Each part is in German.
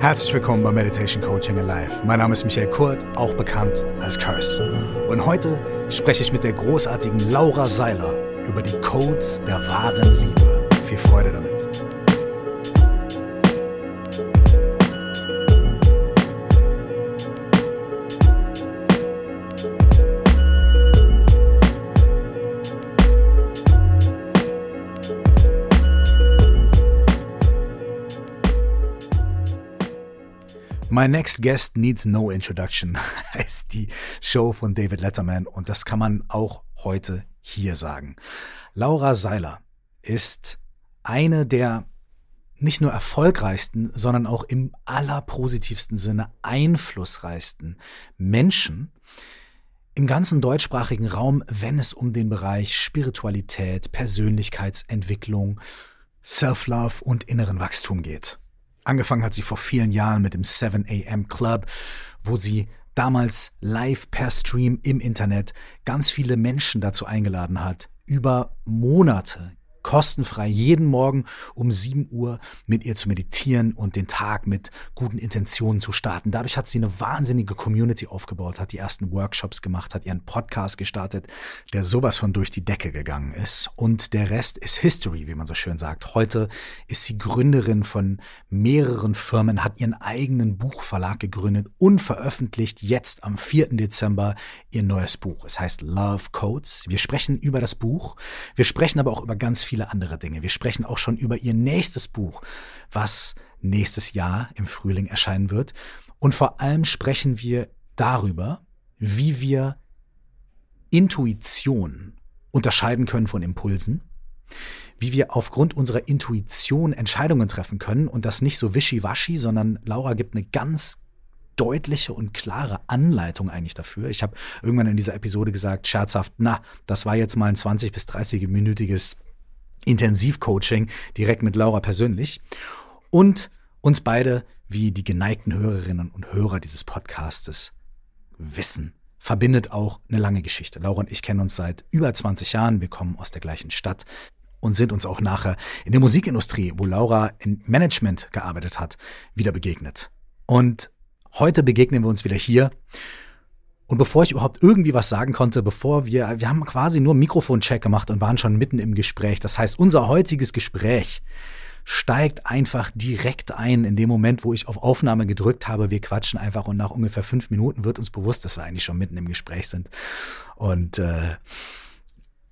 Herzlich willkommen bei Meditation Coaching Alive. Mein Name ist Michael Kurt, auch bekannt als Curse. Und heute spreche ich mit der großartigen Laura Seiler über die Codes der wahren Liebe. Viel Freude damit. My Next Guest Needs No Introduction heißt die Show von David Letterman und das kann man auch heute hier sagen. Laura Seiler ist eine der nicht nur erfolgreichsten, sondern auch im allerpositivsten Sinne einflussreichsten Menschen im ganzen deutschsprachigen Raum, wenn es um den Bereich Spiritualität, Persönlichkeitsentwicklung, Self-Love und inneren Wachstum geht. Angefangen hat sie vor vielen Jahren mit dem 7 AM Club, wo sie damals live per Stream im Internet ganz viele Menschen dazu eingeladen hat, über Monate kostenfrei jeden Morgen um 7 Uhr mit ihr zu meditieren und den Tag mit guten Intentionen zu starten. Dadurch hat sie eine wahnsinnige Community aufgebaut, hat die ersten Workshops gemacht, hat ihren Podcast gestartet, der sowas von durch die Decke gegangen ist. Und der Rest ist History, wie man so schön sagt. Heute ist sie Gründerin von mehreren Firmen, hat ihren eigenen Buchverlag gegründet und veröffentlicht jetzt am 4. Dezember ihr neues Buch. Es heißt Love Codes. Wir sprechen über das Buch. Wir sprechen aber auch über ganz viele andere Dinge. Wir sprechen auch schon über ihr nächstes Buch, was nächstes Jahr im Frühling erscheinen wird. Und vor allem sprechen wir darüber, wie wir Intuition unterscheiden können von Impulsen, wie wir aufgrund unserer Intuition Entscheidungen treffen können und das nicht so wischiwaschi, sondern Laura gibt eine ganz deutliche und klare Anleitung eigentlich dafür. Ich habe irgendwann in dieser Episode gesagt, scherzhaft, na, das war jetzt mal ein 20 bis 30-minütiges Intensivcoaching direkt mit Laura persönlich und uns beide, wie die geneigten Hörerinnen und Hörer dieses Podcastes wissen, verbindet auch eine lange Geschichte. Laura und ich kennen uns seit über 20 Jahren, wir kommen aus der gleichen Stadt und sind uns auch nachher in der Musikindustrie, wo Laura in Management gearbeitet hat, wieder begegnet. Und heute begegnen wir uns wieder hier und bevor ich überhaupt irgendwie was sagen konnte, bevor wir, wir haben quasi nur Mikrofoncheck gemacht und waren schon mitten im Gespräch. Das heißt, unser heutiges Gespräch steigt einfach direkt ein in dem Moment, wo ich auf Aufnahme gedrückt habe. Wir quatschen einfach und nach ungefähr fünf Minuten wird uns bewusst, dass wir eigentlich schon mitten im Gespräch sind. Und äh,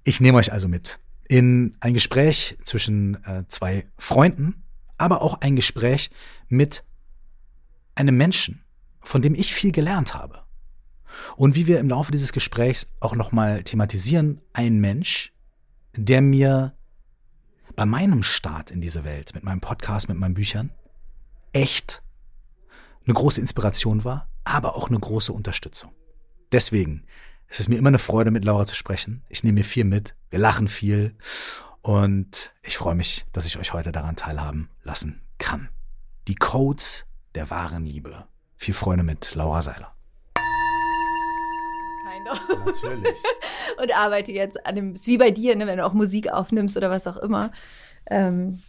ich nehme euch also mit in ein Gespräch zwischen äh, zwei Freunden, aber auch ein Gespräch mit einem Menschen, von dem ich viel gelernt habe. Und wie wir im Laufe dieses Gesprächs auch nochmal thematisieren, ein Mensch, der mir bei meinem Start in diese Welt, mit meinem Podcast, mit meinen Büchern, echt eine große Inspiration war, aber auch eine große Unterstützung. Deswegen es ist mir immer eine Freude, mit Laura zu sprechen. Ich nehme mir viel mit, wir lachen viel und ich freue mich, dass ich euch heute daran teilhaben lassen kann. Die Codes der wahren Liebe. Viel Freude mit Laura Seiler. Genau. Natürlich. und arbeite jetzt an dem, ist wie bei dir, ne, wenn du auch Musik aufnimmst oder was auch immer. Ähm,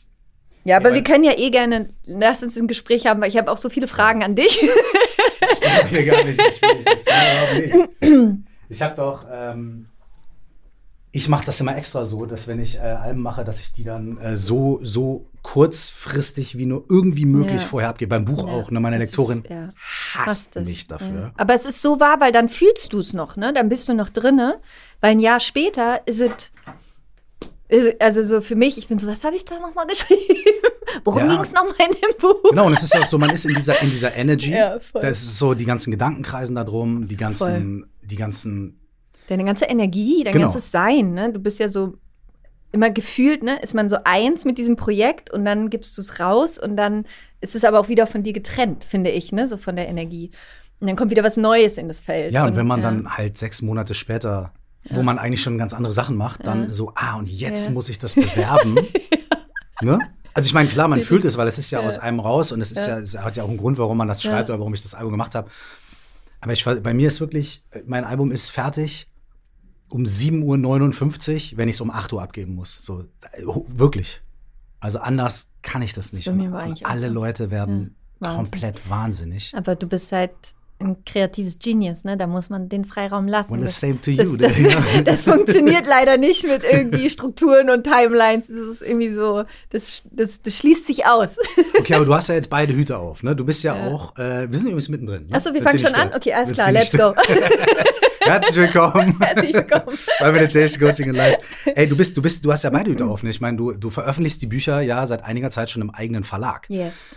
ja, aber ja, wir können ja eh gerne, lass uns ein Gespräch haben, weil ich habe auch so viele Fragen an dich. ich will gar nicht, ich nicht. Ich habe doch, ähm, ich mache das immer extra so, dass wenn ich äh, Alben mache, dass ich die dann äh, so, so kurzfristig wie nur irgendwie möglich ja. vorher abgebe. Beim Buch ja, auch. Ne? Meine Lektorin ist, ja. hasst mich dafür. Aber es ist so wahr, weil dann fühlst du es noch, ne? Dann bist du noch drinne. Weil ein Jahr später ist es also so für mich, ich bin so, was habe ich da nochmal geschrieben? Worum ja. ging es nochmal in dem Buch? Genau, und es ist ja so, man ist in dieser, in dieser Energy. Ja, voll. Das ist so die ganzen Gedankenkreisen da drum, die ganzen, voll. die ganzen Deine ganze Energie, dein genau. ganzes Sein, ne? Du bist ja so immer gefühlt, ne? Ist man so eins mit diesem Projekt und dann gibst du es raus und dann ist es aber auch wieder von dir getrennt, finde ich, ne? So von der Energie. Und dann kommt wieder was Neues in das Feld. Ja, und, und wenn man ja. dann halt sechs Monate später, ja. wo man eigentlich schon ganz andere Sachen macht, dann ja. so, ah, und jetzt muss ich das bewerben. ne? Also ich meine, klar, man fühlt es, weil es ist ja, aus einem raus und es ist ja, es hat ja auch einen Grund, warum man das schreibt oder warum ich das Album gemacht habe. Aber ich, bei mir ist wirklich, mein Album ist fertig um 7.59 Uhr, wenn ich es um 8 Uhr abgeben muss. So, wirklich. Also anders kann ich das nicht. Das alle so. Leute werden Wahnsinn. Komplett wahnsinnig. Aber du bist halt ein kreatives Genius, ne? Da muss man den Freiraum lassen. Well, the das, same to you. das, das, das, funktioniert leider nicht mit irgendwie Strukturen und Timelines. Das ist irgendwie so, das, das, das schließt sich aus. Okay, aber du hast ja jetzt beide Hüte auf, ne? Du bist ja, ja. auch, äh, wir sind übrigens mittendrin. Ne? Achso, wir fangen schon an? Okay, alles klar, let's go. Herzlich willkommen. Herzlich willkommen. Bei Meditation Coaching in Life. Ey, du bist, du bist, du hast ja beide Hüte auf, ne? Ich meine, du, du veröffentlichst die Bücher ja seit einiger Zeit schon im eigenen Verlag. Yes.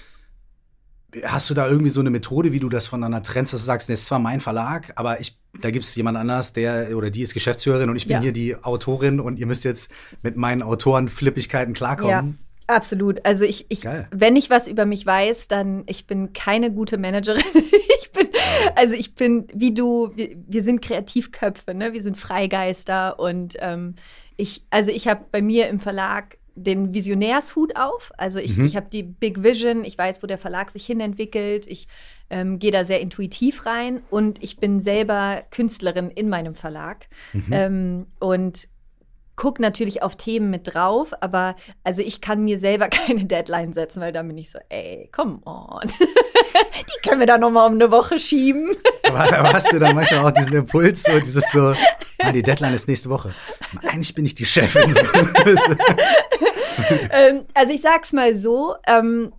Hast du da irgendwie so eine Methode, wie du das voneinander trennst, dass du sagst, das ist zwar mein Verlag, aber ich, da gibt es jemand anders, der oder die ist Geschäftsführerin und ich bin ja. hier die Autorin und ihr müsst jetzt mit meinen Autorenflippigkeiten klarkommen? Ja. Absolut. Also ich, ich wenn ich was über mich weiß, dann ich bin keine gute Managerin. ich bin, also ich bin, wie du, wir, wir sind Kreativköpfe, ne? Wir sind Freigeister und ähm, ich, also ich habe bei mir im Verlag den Visionärshut auf. Also ich, mhm. ich habe die Big Vision, ich weiß, wo der Verlag sich hinentwickelt, ich ähm, gehe da sehr intuitiv rein und ich bin selber Künstlerin in meinem Verlag. Mhm. Ähm, und gucke natürlich auf Themen mit drauf, aber also ich kann mir selber keine Deadline setzen, weil da bin ich so, ey, come on. Die können wir da nochmal um eine Woche schieben. Aber, hast du dann manchmal auch diesen Impuls, so dieses so, ah, die Deadline ist nächste Woche. Eigentlich bin ich die Chefin. ähm, also ich sag's mal so, ähm,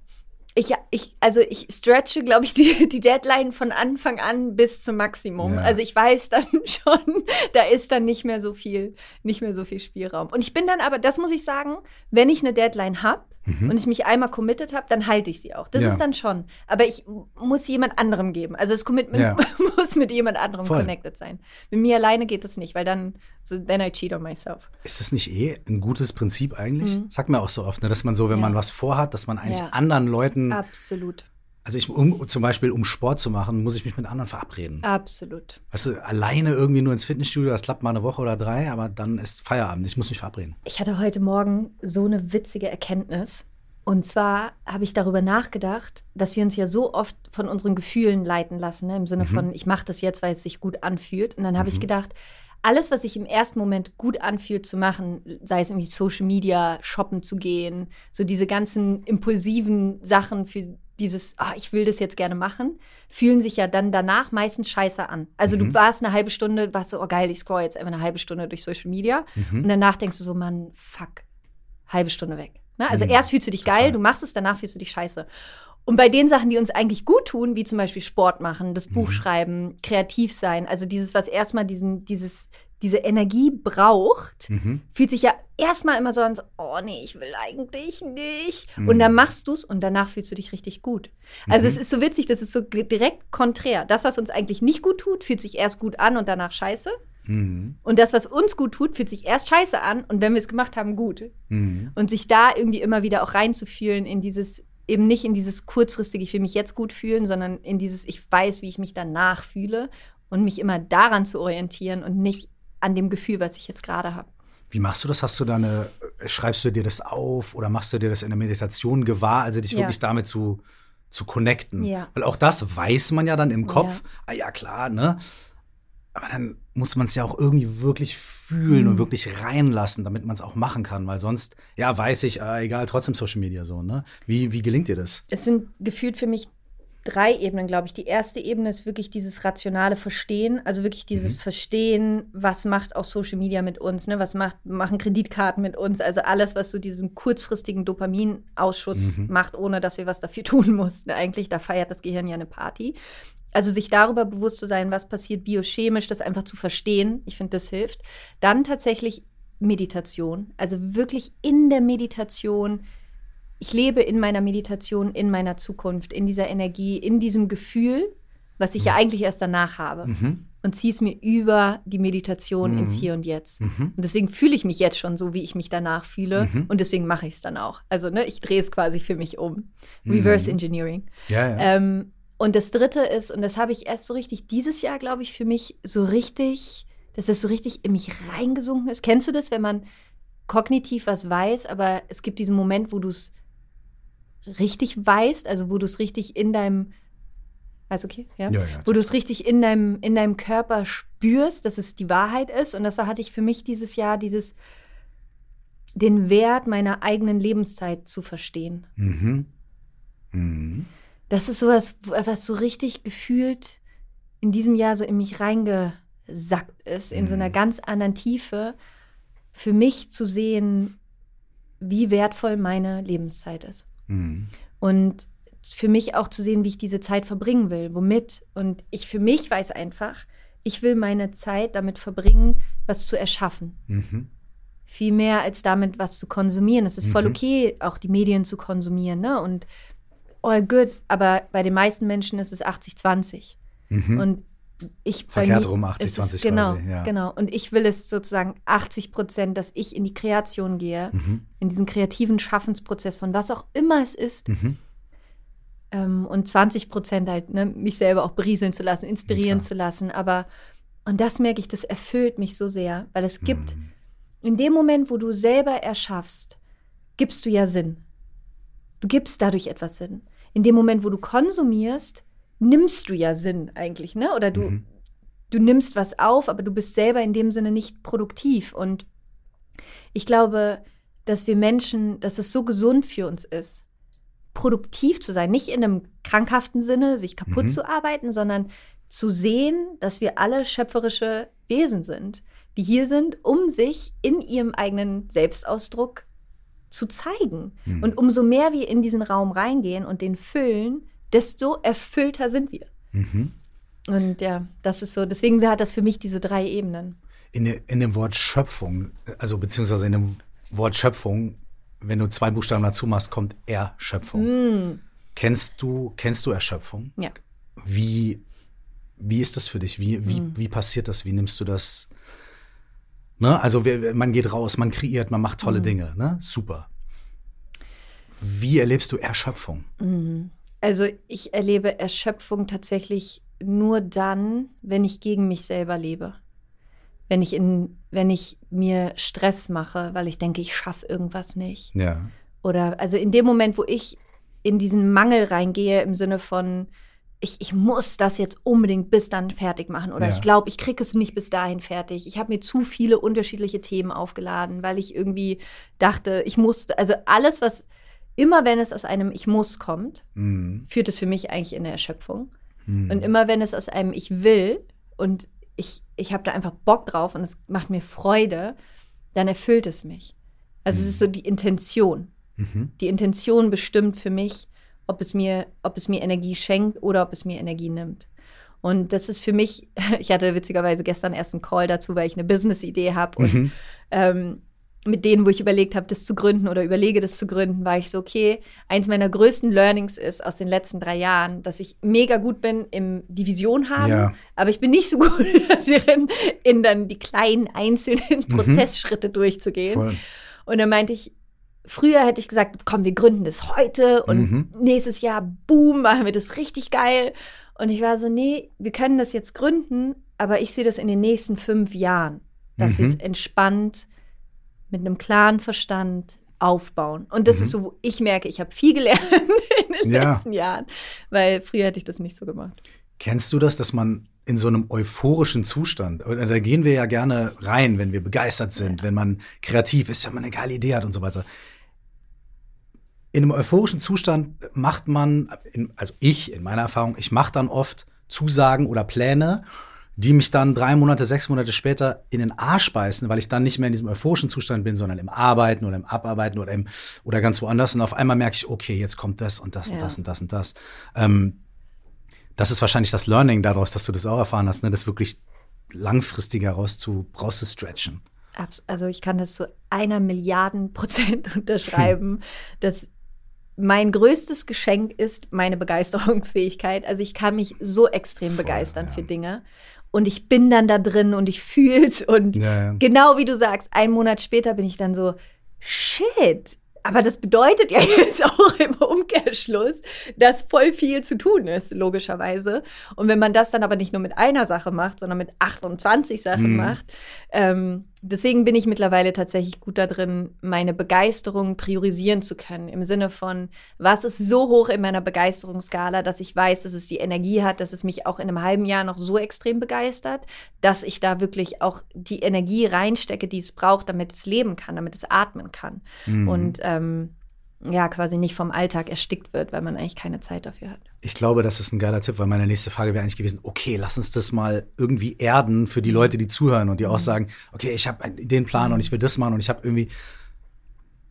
ich, ich, also ich stretche, glaube ich, die, die Deadline von Anfang an bis zum Maximum. Ja. Also ich weiß dann schon, da ist dann nicht mehr so viel, nicht mehr so viel Spielraum. Und ich bin dann aber, das muss ich sagen, wenn ich eine Deadline habe, mhm. und ich mich einmal committed habe, dann halte ich sie auch. Das ja. ist dann schon. Aber ich muss jemand anderem geben. Also das Commitment ja. muss mit jemand anderem Voll. connected sein. Mit mir alleine geht das nicht, weil dann, so, then I cheat on myself. Ist das nicht eh ein gutes Prinzip eigentlich? Mhm. Sagt mir auch so oft, ne, dass man so, wenn ja. man was vorhat, dass man eigentlich anderen Leuten. Absolut also ich, um, zum Beispiel, um Sport zu machen, muss ich mich mit anderen verabreden. Absolut. Weißt du, alleine irgendwie nur ins Fitnessstudio, das klappt mal eine Woche oder drei, aber dann ist Feierabend. Ich muss mich verabreden. Ich hatte heute Morgen so eine witzige Erkenntnis. Und zwar habe ich darüber nachgedacht, dass wir uns ja so oft von unseren Gefühlen leiten lassen, ne? im Sinne mhm. von, ich mache das jetzt, weil es sich gut anfühlt. Und dann habe mhm. ich gedacht, alles, was sich im ersten Moment gut anfühlt zu machen, sei es irgendwie Social Media, shoppen zu gehen, so diese ganzen impulsiven Sachen für dieses, oh, ich will das jetzt gerne machen, fühlen sich ja dann danach meistens scheiße an. Also mhm. du warst eine halbe Stunde, warst so, oh geil, ich scroll jetzt einfach eine halbe Stunde durch Social Media mhm. und danach denkst du so, Mann, fuck, halbe Stunde weg. Ne? Also mhm. erst fühlst du dich Total. geil, du machst es, danach fühlst du dich scheiße. Und bei den Sachen, die uns eigentlich gut tun, wie zum Beispiel Sport machen, das Buch mhm. schreiben, kreativ sein, also dieses, was erstmal diesen, dieses, diese Energie braucht, mhm. fühlt sich ja erstmal immer so an, so, oh nee, ich will eigentlich nicht. Mhm. Und dann machst du es und danach fühlst du dich richtig gut. Also es mhm. ist so witzig, das ist so direkt konträr. Das, was uns eigentlich nicht gut tut, fühlt sich erst gut an und danach scheiße. Mhm. Und das, was uns gut tut, fühlt sich erst scheiße an und wenn wir es gemacht haben, gut. Mhm. Und sich da irgendwie immer wieder auch reinzufühlen in dieses, eben nicht in dieses kurzfristige, ich will mich jetzt gut fühlen, sondern in dieses, ich weiß, wie ich mich danach fühle und mich immer daran zu orientieren und nicht an dem Gefühl, was ich jetzt gerade habe. Wie machst du das? Hast du da eine, schreibst du dir das auf oder machst du dir das in der Meditation gewahr, also dich ja. wirklich damit zu, zu connecten? Ja. Weil auch das weiß man ja dann im Kopf. Ja. Ah ja, klar, ne? Aber dann muss man es ja auch irgendwie wirklich fühlen mhm. und wirklich reinlassen, damit man es auch machen kann, weil sonst, ja, weiß ich, äh, egal, trotzdem Social Media so, ne? Wie, wie gelingt dir das? Es sind gefühlt für mich drei Ebenen, glaube ich. Die erste Ebene ist wirklich dieses rationale Verstehen, also wirklich dieses mhm. Verstehen, was macht auch Social Media mit uns, ne? was macht, machen Kreditkarten mit uns, also alles, was so diesen kurzfristigen Dopaminausschuss mhm. macht, ohne dass wir was dafür tun mussten. Eigentlich, da feiert das Gehirn ja eine Party. Also sich darüber bewusst zu sein, was passiert biochemisch, das einfach zu verstehen, ich finde, das hilft. Dann tatsächlich Meditation, also wirklich in der Meditation ich lebe in meiner Meditation, in meiner Zukunft, in dieser Energie, in diesem Gefühl, was ich ja mhm. eigentlich erst danach habe. Mhm. Und ziehe es mir über die Meditation mhm. ins Hier und Jetzt. Mhm. Und deswegen fühle ich mich jetzt schon so, wie ich mich danach fühle. Mhm. Und deswegen mache ich es dann auch. Also, ne, ich drehe es quasi für mich um. Reverse mhm. Engineering. Ja, ja. Ähm, und das dritte ist, und das habe ich erst so richtig dieses Jahr, glaube ich, für mich so richtig, dass das so richtig in mich reingesunken ist. Kennst du das, wenn man kognitiv was weiß, aber es gibt diesen Moment, wo du es richtig weißt, also wo du es richtig in deinem alles okay? Ja. ja, ja Wo du es richtig in deinem, in deinem Körper spürst, dass es die Wahrheit ist. Und das war, hatte ich für mich dieses Jahr, dieses, den Wert meiner eigenen Lebenszeit zu verstehen. Mhm. Mhm. Das ist sowas, was so richtig gefühlt in diesem Jahr so in mich reingesackt ist, in so einer mhm. ganz anderen Tiefe, für mich zu sehen, wie wertvoll meine Lebenszeit ist. Mhm. Und für mich auch zu sehen, wie ich diese Zeit verbringen will, womit. Und ich für mich weiß einfach, ich will meine Zeit damit verbringen, was zu erschaffen. Mhm. Viel mehr als damit was zu konsumieren. Es ist voll mhm. okay, auch die Medien zu konsumieren, ne? Und all good, aber bei den meisten Menschen ist es 80-20. Mhm. Und ich Verkehrt rum 80, 20 ist, genau, quasi, ja. genau. Und ich will es sozusagen 80 Prozent, dass ich in die Kreation gehe, mhm. in diesen kreativen Schaffensprozess von was auch immer es ist. Mhm. Ähm, und 20 Prozent halt, ne, mich selber auch berieseln zu lassen, inspirieren ja, zu lassen. Aber, und das merke ich, das erfüllt mich so sehr, weil es gibt, mhm. in dem Moment, wo du selber erschaffst, gibst du ja Sinn. Du gibst dadurch etwas Sinn. In dem Moment, wo du konsumierst, nimmst du ja Sinn eigentlich, ne? Oder du, mhm. du nimmst was auf, aber du bist selber in dem Sinne nicht produktiv. Und ich glaube, dass wir Menschen, dass es so gesund für uns ist, produktiv zu sein, nicht in einem krankhaften Sinne, sich kaputt mhm. zu arbeiten, sondern zu sehen, dass wir alle schöpferische Wesen sind, die hier sind, um sich in ihrem eigenen Selbstausdruck zu zeigen. Mhm. Und umso mehr wir in diesen Raum reingehen und den füllen, desto erfüllter sind wir. Mhm. Und ja, das ist so, deswegen hat das für mich diese drei Ebenen. In, in dem Wort Schöpfung, also beziehungsweise in dem Wort Schöpfung, wenn du zwei Buchstaben dazu machst, kommt Erschöpfung. Mm. Kennst du, kennst du Erschöpfung? Ja. Wie, wie ist das für dich? Wie, wie, mm. wie passiert das? Wie nimmst du das? Ne? Also man geht raus, man kreiert, man macht tolle mm. Dinge. Ne? Super. Wie erlebst du Erschöpfung? Mhm. Also ich erlebe Erschöpfung tatsächlich nur dann, wenn ich gegen mich selber lebe. Wenn ich, in, wenn ich mir Stress mache, weil ich denke, ich schaffe irgendwas nicht. Ja. Oder also in dem Moment, wo ich in diesen Mangel reingehe, im Sinne von, ich, ich muss das jetzt unbedingt bis dann fertig machen. Oder ja. ich glaube, ich kriege es nicht bis dahin fertig. Ich habe mir zu viele unterschiedliche Themen aufgeladen, weil ich irgendwie dachte, ich musste, also alles, was immer wenn es aus einem Ich muss kommt, mhm. führt es für mich eigentlich in eine Erschöpfung. Mhm. Und immer wenn es aus einem Ich will und ich, ich habe da einfach Bock drauf und es macht mir Freude, dann erfüllt es mich. Also mhm. es ist so die Intention. Mhm. Die Intention bestimmt für mich, ob es mir, ob es mir Energie schenkt oder ob es mir Energie nimmt. Und das ist für mich, ich hatte witzigerweise gestern erst einen Call dazu, weil ich eine Business-Idee habe und mhm. ähm, mit denen, wo ich überlegt habe, das zu gründen oder überlege, das zu gründen, war ich so, okay, eins meiner größten Learnings ist aus den letzten drei Jahren, dass ich mega gut bin im Division haben, ja. aber ich bin nicht so gut darin, in dann die kleinen einzelnen mhm. Prozessschritte durchzugehen. Voll. Und dann meinte ich, früher hätte ich gesagt, komm, wir gründen das heute und mhm. nächstes Jahr, boom, machen wir das richtig geil. Und ich war so, nee, wir können das jetzt gründen, aber ich sehe das in den nächsten fünf Jahren, dass mhm. wir es entspannt mit einem klaren Verstand aufbauen. Und das mhm. ist so, wo ich merke, ich habe viel gelernt in den ja. letzten Jahren, weil früher hätte ich das nicht so gemacht. Kennst du das, dass man in so einem euphorischen Zustand, da gehen wir ja gerne rein, wenn wir begeistert sind, wenn man kreativ ist, wenn man eine geile Idee hat und so weiter. In einem euphorischen Zustand macht man, also ich in meiner Erfahrung, ich mache dann oft Zusagen oder Pläne die mich dann drei Monate, sechs Monate später in den Arsch beißen, weil ich dann nicht mehr in diesem euphorischen Zustand bin, sondern im Arbeiten oder im Abarbeiten oder, im, oder ganz woanders. Und auf einmal merke ich, okay, jetzt kommt das und das ja. und das und das und das. Ähm, das ist wahrscheinlich das Learning daraus, dass du das auch erfahren hast, ne? das wirklich langfristiger raus zu, rauszustretchen. Also ich kann das zu einer Milliarden Prozent unterschreiben, hm. dass mein größtes Geschenk ist meine Begeisterungsfähigkeit. Also ich kann mich so extrem Voll, begeistern ja. für Dinge und ich bin dann da drin und ich fühle es und ja, ja. genau wie du sagst, einen Monat später bin ich dann so, shit, aber das bedeutet ja jetzt auch im Umkehrschluss, dass voll viel zu tun ist, logischerweise. Und wenn man das dann aber nicht nur mit einer Sache macht, sondern mit 28 Sachen mhm. macht, ähm, deswegen bin ich mittlerweile tatsächlich gut da drin, meine Begeisterung priorisieren zu können. Im Sinne von, was ist so hoch in meiner Begeisterungsskala, dass ich weiß, dass es die Energie hat, dass es mich auch in einem halben Jahr noch so extrem begeistert, dass ich da wirklich auch die Energie reinstecke, die es braucht, damit es leben kann, damit es atmen kann. Mhm. Und ähm, ja quasi nicht vom Alltag erstickt wird, weil man eigentlich keine Zeit dafür hat. Ich glaube, das ist ein geiler Tipp, weil meine nächste Frage wäre eigentlich gewesen, okay, lass uns das mal irgendwie erden für die mhm. Leute, die zuhören und die auch mhm. sagen, okay, ich habe den Plan und ich will das machen und ich habe irgendwie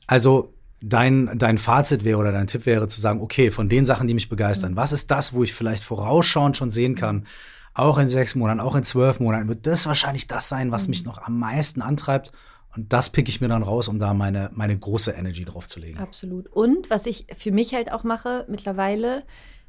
also dein, dein Fazit wäre oder dein Tipp wäre zu sagen, okay, von den Sachen, die mich begeistern, mhm. was ist das, wo ich vielleicht vorausschauend schon sehen kann, auch in sechs Monaten, auch in zwölf Monaten, wird das wahrscheinlich das sein, was mich noch am meisten antreibt und das picke ich mir dann raus, um da meine, meine große Energy drauf zu legen. Absolut. Und was ich für mich halt auch mache mittlerweile,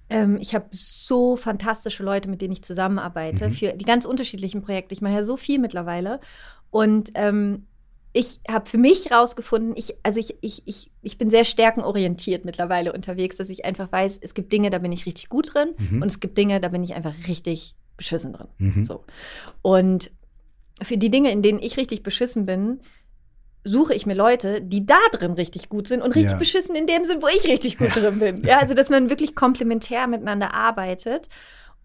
ähm, ich habe so fantastische Leute, mit denen ich zusammenarbeite, mhm. für die ganz unterschiedlichen Projekte. Ich mache ja so viel mittlerweile. Und ähm, ich habe für mich rausgefunden, ich, also ich, ich, ich, ich bin sehr stärkenorientiert mittlerweile unterwegs, dass ich einfach weiß, es gibt Dinge, da bin ich richtig gut drin mhm. und es gibt Dinge, da bin ich einfach richtig beschissen drin. Mhm. So. Und für die Dinge, in denen ich richtig beschissen bin, suche ich mir Leute, die da drin richtig gut sind und richtig ja. beschissen in dem sind, wo ich richtig gut ja. drin bin. Ja, also dass man wirklich komplementär miteinander arbeitet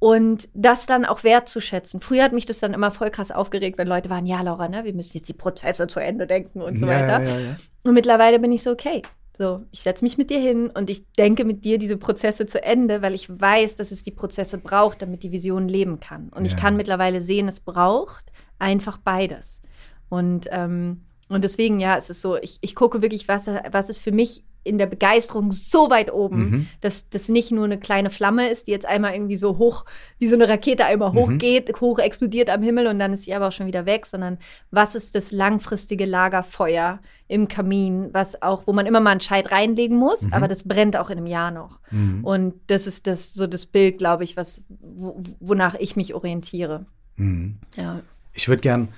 und das dann auch wertzuschätzen. Früher hat mich das dann immer voll krass aufgeregt, wenn Leute waren, ja, Laura, ne, wir müssen jetzt die Prozesse zu Ende denken und so ja, weiter. Und mittlerweile bin ich so, okay, so, ich setze mich mit dir hin und ich denke mit dir diese Prozesse zu Ende, weil ich weiß, dass es die Prozesse braucht, damit die Vision leben kann. Und ich kann mittlerweile sehen, es braucht einfach beides. Und, ähm, und deswegen, ja, es ist so, ich, ich gucke wirklich, was, was ist für mich in der Begeisterung so weit oben, mhm. dass das nicht nur eine kleine Flamme ist, die jetzt einmal irgendwie so hoch, wie so eine Rakete einmal mhm. hochgeht, hoch explodiert am Himmel und dann ist sie aber auch schon wieder weg, sondern was ist das langfristige Lagerfeuer im Kamin, was auch, wo man immer mal einen Scheit reinlegen muss, mhm. aber das brennt auch in einem Jahr noch. Mhm. Und das ist das so das Bild, glaube ich, was, wo, wonach ich mich orientiere. Mhm. Ja. Ich würde gern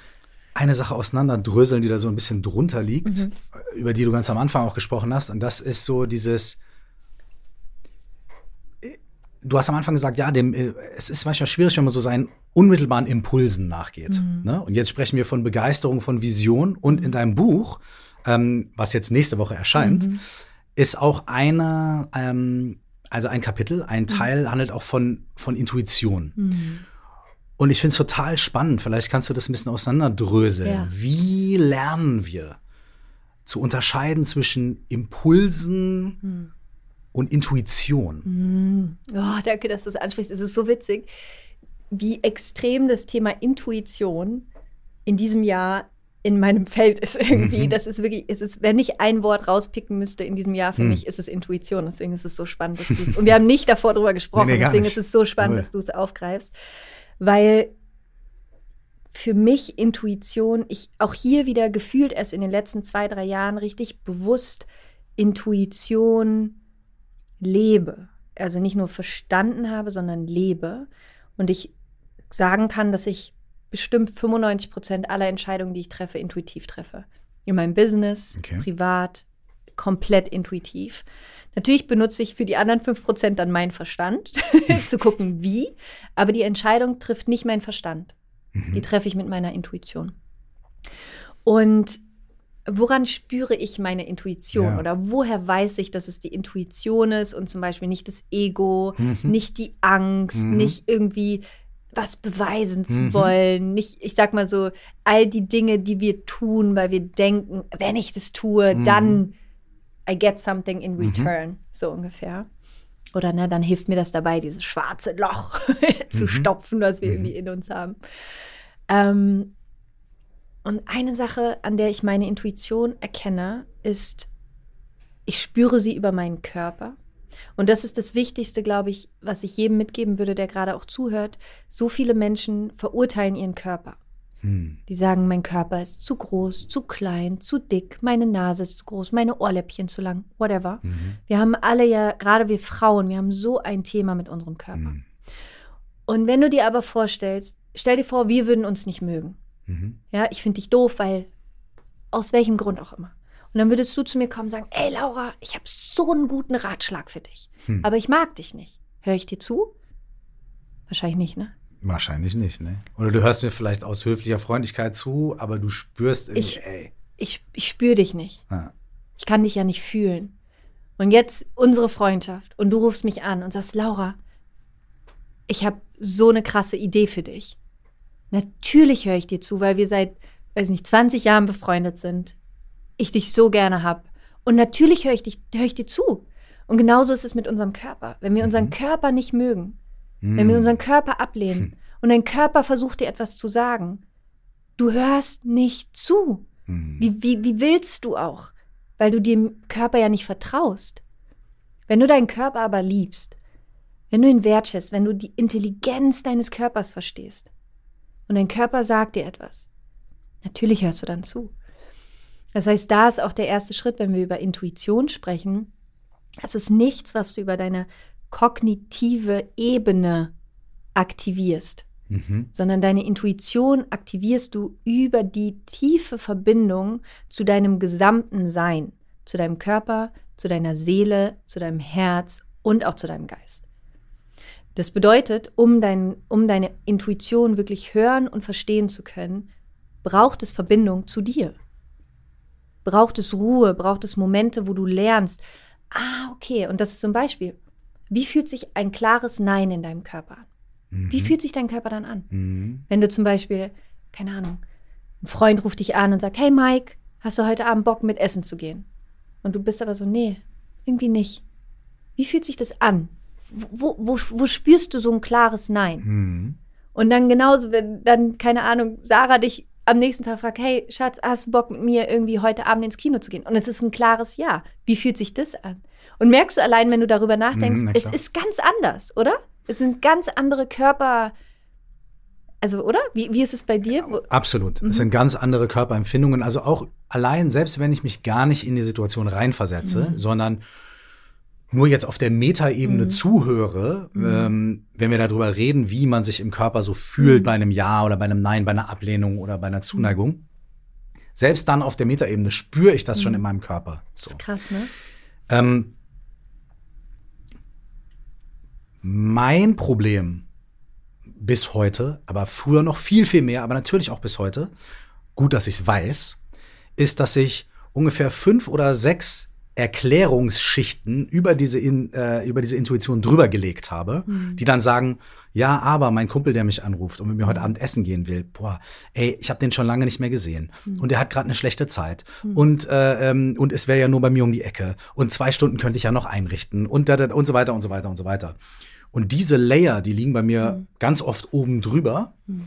eine Sache auseinanderdröseln, die da so ein bisschen drunter liegt, mhm. über die du ganz am Anfang auch gesprochen hast. Und das ist so dieses. Du hast am Anfang gesagt, ja, dem, es ist manchmal schwierig, wenn man so seinen unmittelbaren Impulsen nachgeht. Mhm. Ne? Und jetzt sprechen wir von Begeisterung, von Vision. Und in deinem Buch, ähm, was jetzt nächste Woche erscheint, mhm. ist auch eine, ähm, also ein Kapitel, ein mhm. Teil handelt auch von, von Intuition. Und ich finde es total spannend. Vielleicht kannst du das ein bisschen auseinanderdröseln. Ja. Wie lernen wir zu unterscheiden zwischen Impulsen hm. und Intuition? Hm. Oh, danke, dass du es ansprichst. Es ist so witzig, wie extrem das Thema Intuition in diesem Jahr in meinem Feld ist irgendwie. Mhm. Das ist wirklich, es ist, wenn ich ein Wort rauspicken müsste in diesem Jahr für mhm. mich, ist es Intuition. Deswegen ist es so spannend, dass du es. Und wir haben nicht davor drüber gesprochen, nee, nee, deswegen nicht. ist es so spannend, Null. dass du es aufgreifst weil für mich Intuition, ich auch hier wieder gefühlt erst in den letzten zwei, drei Jahren richtig bewusst Intuition lebe. Also nicht nur verstanden habe, sondern lebe. Und ich sagen kann, dass ich bestimmt 95 Prozent aller Entscheidungen, die ich treffe, intuitiv treffe. In meinem Business, okay. privat, komplett intuitiv. Natürlich benutze ich für die anderen 5% dann meinen Verstand, zu gucken, wie. Aber die Entscheidung trifft nicht mein Verstand. Mhm. Die treffe ich mit meiner Intuition. Und woran spüre ich meine Intuition ja. oder woher weiß ich, dass es die Intuition ist und zum Beispiel nicht das Ego, mhm. nicht die Angst, mhm. nicht irgendwie was beweisen zu mhm. wollen, nicht, ich sag mal so, all die Dinge, die wir tun, weil wir denken, wenn ich das tue, mhm. dann I get something in mhm. return, mhm. so ungefähr. Oder ne, dann hilft mir das dabei, dieses schwarze Loch zu mhm. stopfen, was wir mhm. irgendwie in uns haben. Ähm, und eine Sache, an der ich meine Intuition erkenne, ist, ich spüre sie über meinen Körper. Und das ist das Wichtigste, glaube ich, was ich jedem mitgeben würde, der gerade auch zuhört. So viele Menschen verurteilen ihren Körper. Hm. Die sagen, mein Körper ist zu groß, zu klein, zu dick, meine Nase ist zu groß, meine Ohrläppchen zu lang, whatever. Mhm. Wir haben alle ja, gerade wir Frauen, wir haben so ein Thema mit unserem Körper. Mhm. Und wenn du dir aber vorstellst, stell dir vor, wir würden uns nicht mögen. Mhm. Ja, ich finde dich doof, weil aus welchem Grund auch immer. Und dann würdest du zu mir kommen und sagen, ey Laura, ich habe so einen guten Ratschlag für dich, hm. aber ich mag dich nicht. Höre ich dir zu? Wahrscheinlich nicht, ne? Wahrscheinlich nicht, ne? Oder du hörst mir vielleicht aus höflicher Freundlichkeit zu, aber du spürst irgendwie, ich, ey. Ich, ich spüre dich nicht. Ja. Ich kann dich ja nicht fühlen. Und jetzt unsere Freundschaft und du rufst mich an und sagst, Laura, ich habe so eine krasse Idee für dich. Natürlich höre ich dir zu, weil wir seit, weiß nicht, 20 Jahren befreundet sind. Ich dich so gerne habe Und natürlich höre ich, dich, höre ich dir zu. Und genauso ist es mit unserem Körper. Wenn wir unseren mhm. Körper nicht mögen, mhm. wenn wir unseren Körper ablehnen hm. und dein Körper versucht dir etwas zu sagen, du hörst nicht zu. Mhm. Wie, wie, wie willst du auch? Weil du dem Körper ja nicht vertraust. Wenn du deinen Körper aber liebst, wenn du ihn wertschätzt, wenn du die Intelligenz deines Körpers verstehst und dein Körper sagt dir etwas, natürlich hörst du dann zu. Das heißt, da ist auch der erste Schritt, wenn wir über Intuition sprechen. Das ist nichts, was du über deine kognitive Ebene aktivierst, mhm. sondern deine Intuition aktivierst du über die tiefe Verbindung zu deinem gesamten Sein, zu deinem Körper, zu deiner Seele, zu deinem Herz und auch zu deinem Geist. Das bedeutet, um, dein, um deine Intuition wirklich hören und verstehen zu können, braucht es Verbindung zu dir. Braucht es Ruhe, braucht es Momente, wo du lernst, ah, okay, und das ist zum Beispiel, wie fühlt sich ein klares Nein in deinem Körper an? Mhm. Wie fühlt sich dein Körper dann an? Mhm. Wenn du zum Beispiel, keine Ahnung, ein Freund ruft dich an und sagt, hey Mike, hast du heute Abend Bock mit Essen zu gehen? Und du bist aber so, nee, irgendwie nicht. Wie fühlt sich das an? Wo, wo, wo spürst du so ein klares Nein? Mhm. Und dann genauso, wenn dann, keine Ahnung, Sarah dich am nächsten Tag fragt, hey Schatz, hast du Bock mit mir irgendwie heute Abend ins Kino zu gehen? Und es ist ein klares Ja. Wie fühlt sich das an? Und merkst du allein, wenn du darüber nachdenkst, mhm, es ist ganz anders, oder? Es sind ganz andere Körper. Also, oder? Wie, wie ist es bei dir? Absolut. Mhm. Es sind ganz andere Körperempfindungen. Also auch allein, selbst wenn ich mich gar nicht in die Situation reinversetze, mhm. sondern nur jetzt auf der Metaebene mhm. zuhöre, mhm. ähm, wenn wir darüber reden, wie man sich im Körper so fühlt mhm. bei einem Ja oder bei einem Nein, bei einer Ablehnung oder bei einer Zuneigung. Selbst dann auf der Metaebene spüre ich das schon mhm. in meinem Körper. So. Das ist krass, ne? Ähm, mein Problem bis heute, aber früher noch viel, viel mehr, aber natürlich auch bis heute, gut, dass ich es weiß, ist, dass ich ungefähr fünf oder sechs Erklärungsschichten über diese, in, äh, über diese Intuition drüber gelegt habe, mhm. die dann sagen, ja, aber mein Kumpel, der mich anruft und mit mir heute Abend essen gehen will, boah, ey, ich habe den schon lange nicht mehr gesehen mhm. und er hat gerade eine schlechte Zeit mhm. und äh, ähm, und es wäre ja nur bei mir um die Ecke und zwei Stunden könnte ich ja noch einrichten und da, da, und so weiter und so weiter und so weiter. Und diese Layer, die liegen bei mir mhm. ganz oft oben drüber mhm.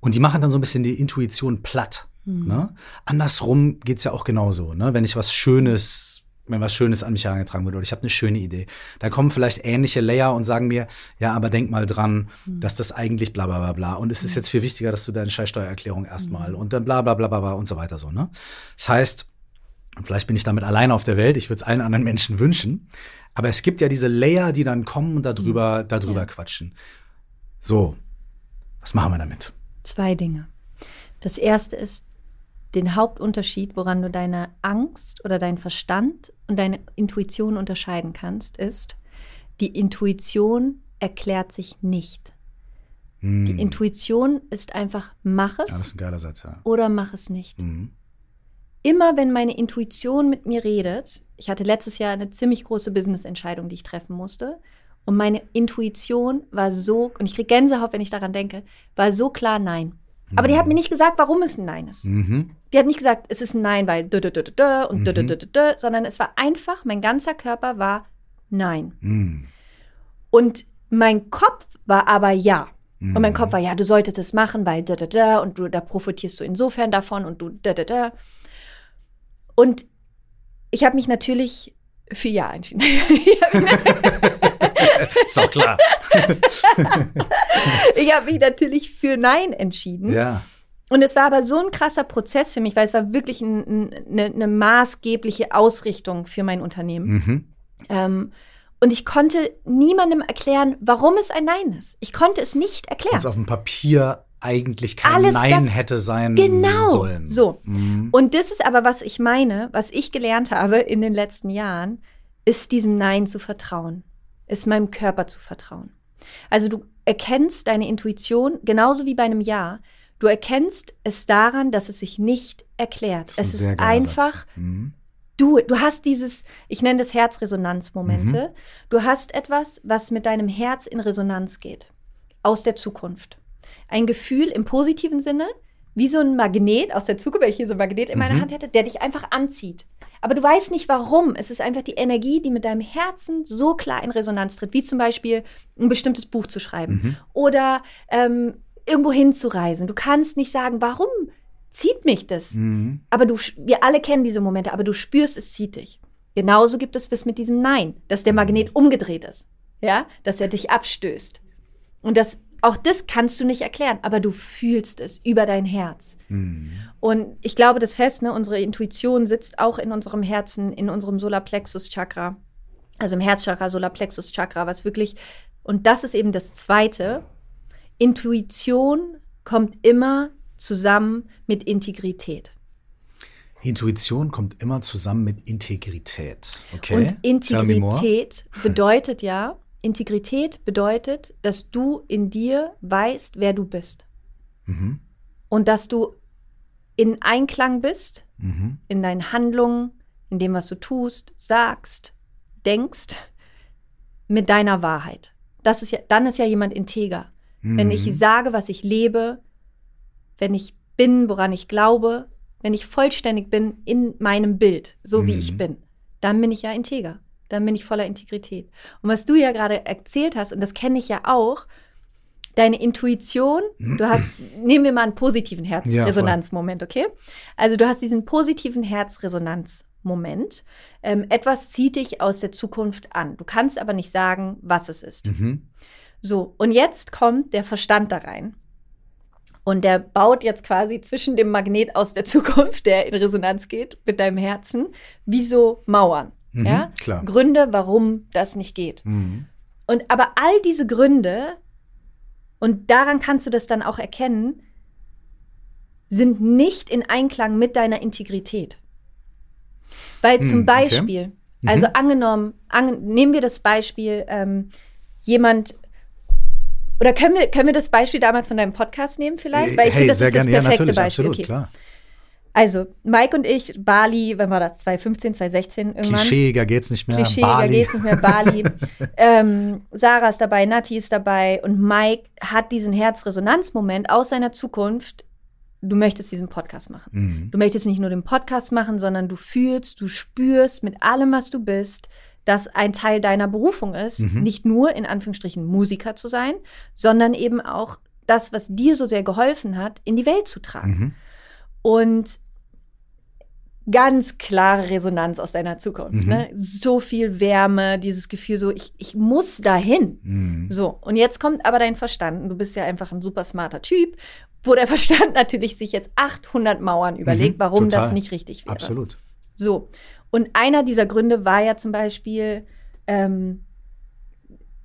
und die machen dann so ein bisschen die Intuition platt. Mhm. Ne? Andersrum geht's ja auch genauso. Ne? Wenn ich was Schönes wenn was Schönes an mich herangetragen wird oder ich habe eine schöne Idee. Da kommen vielleicht ähnliche Layer und sagen mir, ja, aber denk mal dran, mhm. dass das eigentlich bla bla bla bla. Und es ist jetzt viel wichtiger, dass du deine Scheißsteuererklärung erstmal mhm. und dann bla bla bla bla und so weiter so. Ne? Das heißt, und vielleicht bin ich damit alleine auf der Welt, ich würde es allen anderen Menschen wünschen, aber es gibt ja diese Layer, die dann kommen und darüber, mhm. darüber ja. quatschen. So, was machen wir damit? Zwei Dinge. Das erste ist, den Hauptunterschied, woran du deine Angst oder deinen Verstand und deine Intuition unterscheiden kannst, ist, die Intuition erklärt sich nicht. Hm. Die Intuition ist einfach, mach es ja, das ist ein geiler Satz, ja. oder mach es nicht. Mhm. Immer wenn meine Intuition mit mir redet, ich hatte letztes Jahr eine ziemlich große Business-Entscheidung, die ich treffen musste. Und meine Intuition war so, und ich kriege Gänsehaut, wenn ich daran denke, war so klar, nein. Aber die hat mir nicht gesagt, warum es ein Nein ist. Mhm. Die hat nicht gesagt, es ist ein Nein, weil dö, dö, dö, dö und dö, dö, dö, dö, sondern es war einfach, mein ganzer Körper war Nein. Mhm. Und mein Kopf war aber Ja. Mhm. Und mein Kopf war, ja, du solltest es machen, weil da, da, da, und du, da profitierst du insofern davon und du, da, da, da. Und ich habe mich natürlich für Ja entschieden. Ist auch klar. ich habe mich natürlich für Nein entschieden. Ja. Und es war aber so ein krasser Prozess für mich, weil es war wirklich ein, ein, eine, eine, maßgebliche Ausrichtung für mein Unternehmen. Mhm. Ähm, und ich konnte niemandem erklären, warum es ein Nein ist. Ich konnte es nicht erklären. Als auf dem Papier eigentlich kein Alles Nein hätte sein genau, sollen. So. Mhm. Und das ist aber, was ich meine, was ich gelernt habe in den letzten Jahren, ist diesem Nein zu vertrauen ist meinem Körper zu vertrauen. Also du erkennst deine Intuition genauso wie bei einem Ja. Du erkennst es daran, dass es sich nicht erklärt. Ist es ist einfach, mhm. du, du hast dieses, ich nenne das Herzresonanzmomente. Mhm. Du hast etwas, was mit deinem Herz in Resonanz geht. Aus der Zukunft. Ein Gefühl im positiven Sinne, wie so ein Magnet aus der Zukunft, wenn ich hier so ein Magnet in meiner mhm. Hand hätte, der dich einfach anzieht. Aber du weißt nicht warum. Es ist einfach die Energie, die mit deinem Herzen so klar in Resonanz tritt, wie zum Beispiel ein bestimmtes Buch zu schreiben mhm. oder ähm, irgendwo hinzureisen. Du kannst nicht sagen, warum zieht mich das? Mhm. Aber du, wir alle kennen diese Momente, aber du spürst, es zieht dich. Genauso gibt es das mit diesem Nein, dass der Magnet umgedreht ist, ja, dass er dich abstößt. Und das auch das kannst du nicht erklären, aber du fühlst es über dein Herz. Mhm. Und ich glaube das fest, ne, unsere Intuition sitzt auch in unserem Herzen, in unserem Solarplexus-Chakra, also im Herzchakra, Solarplexus-Chakra, was wirklich, und das ist eben das Zweite, Intuition kommt immer zusammen mit Integrität. Intuition kommt immer zusammen mit Integrität. Okay. Und Integrität bedeutet ja, Integrität bedeutet, dass du in dir weißt, wer du bist. Mhm. Und dass du in Einklang bist, mhm. in deinen Handlungen, in dem, was du tust, sagst, denkst, mit deiner Wahrheit. Das ist ja, dann ist ja jemand integer. Mhm. Wenn ich mhm. sage, was ich lebe, wenn ich bin, woran ich glaube, wenn ich vollständig bin in meinem Bild, so wie ich mhm. bin, dann bin ich ja integer dann bin ich voller Integrität. Und was du ja gerade erzählt hast, und das kenne ich ja auch, deine Intuition, du hast, nehmen wir mal einen positiven Herzresonanzmoment, okay? Also du hast diesen positiven Herzresonanzmoment. Ähm, etwas zieht dich aus der Zukunft an. Du kannst aber nicht sagen, was es ist. Mhm. So, und jetzt kommt der Verstand da rein. Und der baut jetzt quasi zwischen dem Magnet aus der Zukunft, der in Resonanz geht, mit deinem Herzen, wie so Mauern. Mhm, ja? Klar. Gründe, warum das nicht geht. Mhm. Und aber all diese Gründe, und daran kannst du das dann auch erkennen, sind nicht in Einklang mit deiner Integrität. Weil zum mhm, Beispiel, okay. Mhm. also angenommen, an, nehmen wir das Beispiel, ähm, jemand oder können wir, können wir das Beispiel damals von deinem Podcast nehmen vielleicht? Weil ich hey, finde, das ist das perfekte ja, Beispiel. Absolut, okay. klar. Also, Mike und ich, Bali, wenn war das? 2015, 2016 irgendwann. Klischeeiger geht's nicht mehr. Klischeeiger Bali. geht's nicht mehr, Bali. ähm, Sarah ist dabei, Nati ist dabei und Mike hat diesen Herzresonanzmoment aus seiner Zukunft. Du möchtest diesen Podcast machen. Mhm. Du möchtest nicht nur den Podcast machen, sondern du fühlst, du spürst mit allem, was du bist, dass ein Teil deiner Berufung ist, mhm. nicht nur in Anführungsstrichen Musiker zu sein, sondern eben auch das, was dir so sehr geholfen hat, in die Welt zu tragen. Mhm und ganz klare Resonanz aus deiner Zukunft. Mhm. Ne? So viel Wärme, dieses Gefühl, so ich, ich muss dahin. Mhm. So, und jetzt kommt aber dein Verstand. Du bist ja einfach ein super smarter Typ, wo der Verstand natürlich sich jetzt 800 Mauern überlegt, mhm. warum Total. das nicht richtig wäre. Absolut. So, und einer dieser Gründe war ja zum Beispiel, ähm,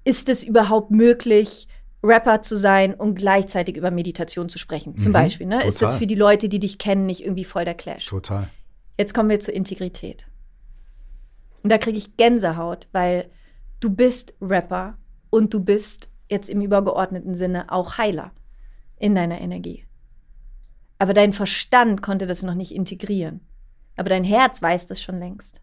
ist es überhaupt möglich, Rapper zu sein und gleichzeitig über Meditation zu sprechen. Zum mhm, Beispiel. Ne? Ist das für die Leute, die dich kennen, nicht irgendwie voll der Clash? Total. Jetzt kommen wir zur Integrität. Und da kriege ich Gänsehaut, weil du bist Rapper und du bist jetzt im übergeordneten Sinne auch Heiler in deiner Energie. Aber dein Verstand konnte das noch nicht integrieren. Aber dein Herz weiß das schon längst.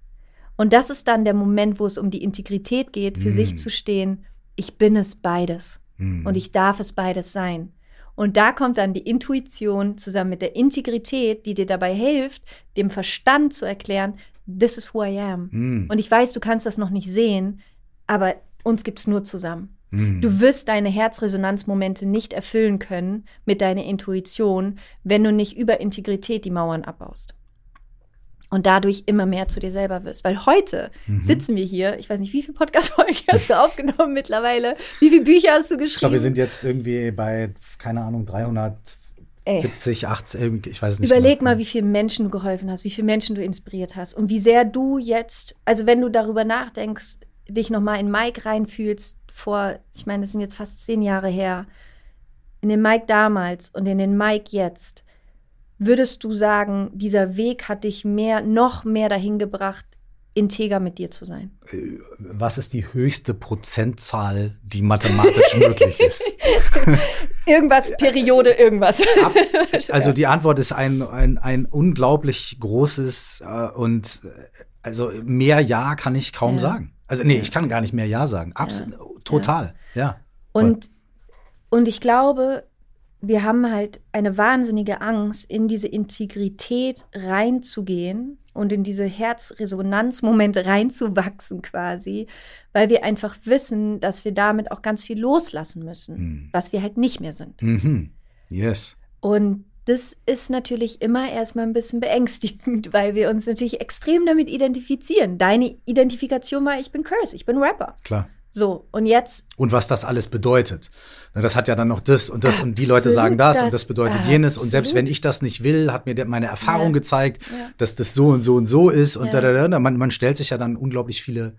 Und das ist dann der Moment, wo es um die Integrität geht, für mm. sich zu stehen, ich bin es beides. Mhm. Und ich darf es beides sein. Und da kommt dann die Intuition zusammen mit der Integrität, die dir dabei hilft, dem Verstand zu erklären, this is who I am. Mhm. Und ich weiß, du kannst das noch nicht sehen, aber uns gibt es nur zusammen. Mhm. Du wirst deine Herzresonanzmomente nicht erfüllen können mit deiner Intuition, wenn du nicht über Integrität die Mauern abbaust und dadurch immer mehr zu dir selber wirst. Weil heute mhm. sitzen wir hier, ich weiß nicht, wie viele Podcast-Folgen hast du aufgenommen mittlerweile? Wie viele Bücher hast du geschrieben? Ich glaube, wir sind jetzt irgendwie bei, keine Ahnung, 370, 80, ich weiß es nicht. Überleg genau. mal, wie viele Menschen du geholfen hast, wie viele Menschen du inspiriert hast und wie sehr du jetzt, also wenn du darüber nachdenkst, dich nochmal in Mike reinfühlst, vor, ich meine, das sind jetzt fast zehn Jahre her, in den Mike damals und in den Mike jetzt, Würdest du sagen, dieser Weg hat dich mehr, noch mehr dahin gebracht, integer mit dir zu sein? Äh, was ist die höchste Prozentzahl, die mathematisch möglich ist? irgendwas, Periode, irgendwas. Ab, also die Antwort ist ein, ein, ein unglaublich großes äh, und äh, also mehr Ja kann ich kaum ja. sagen. Also nee, ich kann gar nicht mehr Ja sagen. Absolut, ja. total, ja. ja und, und ich glaube, wir haben halt eine wahnsinnige Angst, in diese Integrität reinzugehen, und in diese Herzresonanzmomente reinzuwachsen quasi, weil wir einfach wissen, dass wir damit auch ganz viel loslassen müssen, mhm. was wir halt nicht mehr sind. Mhm. Yes. Und das ist natürlich immer erstmal ein bisschen beängstigend, weil wir uns natürlich extrem damit identifizieren. Deine Identifikation war, ich bin Curse, ich bin Rapper. Klar. So, und jetzt. Und was das alles bedeutet. Das hat ja dann noch das und das und die Leute sagen das, das und das bedeutet absolut. jenes. Und selbst wenn ich das nicht will, hat mir meine Erfahrung ja. gezeigt, ja. dass das so und so und so ist. Und ja. da, da, da. Man, man stellt sich ja dann unglaublich viele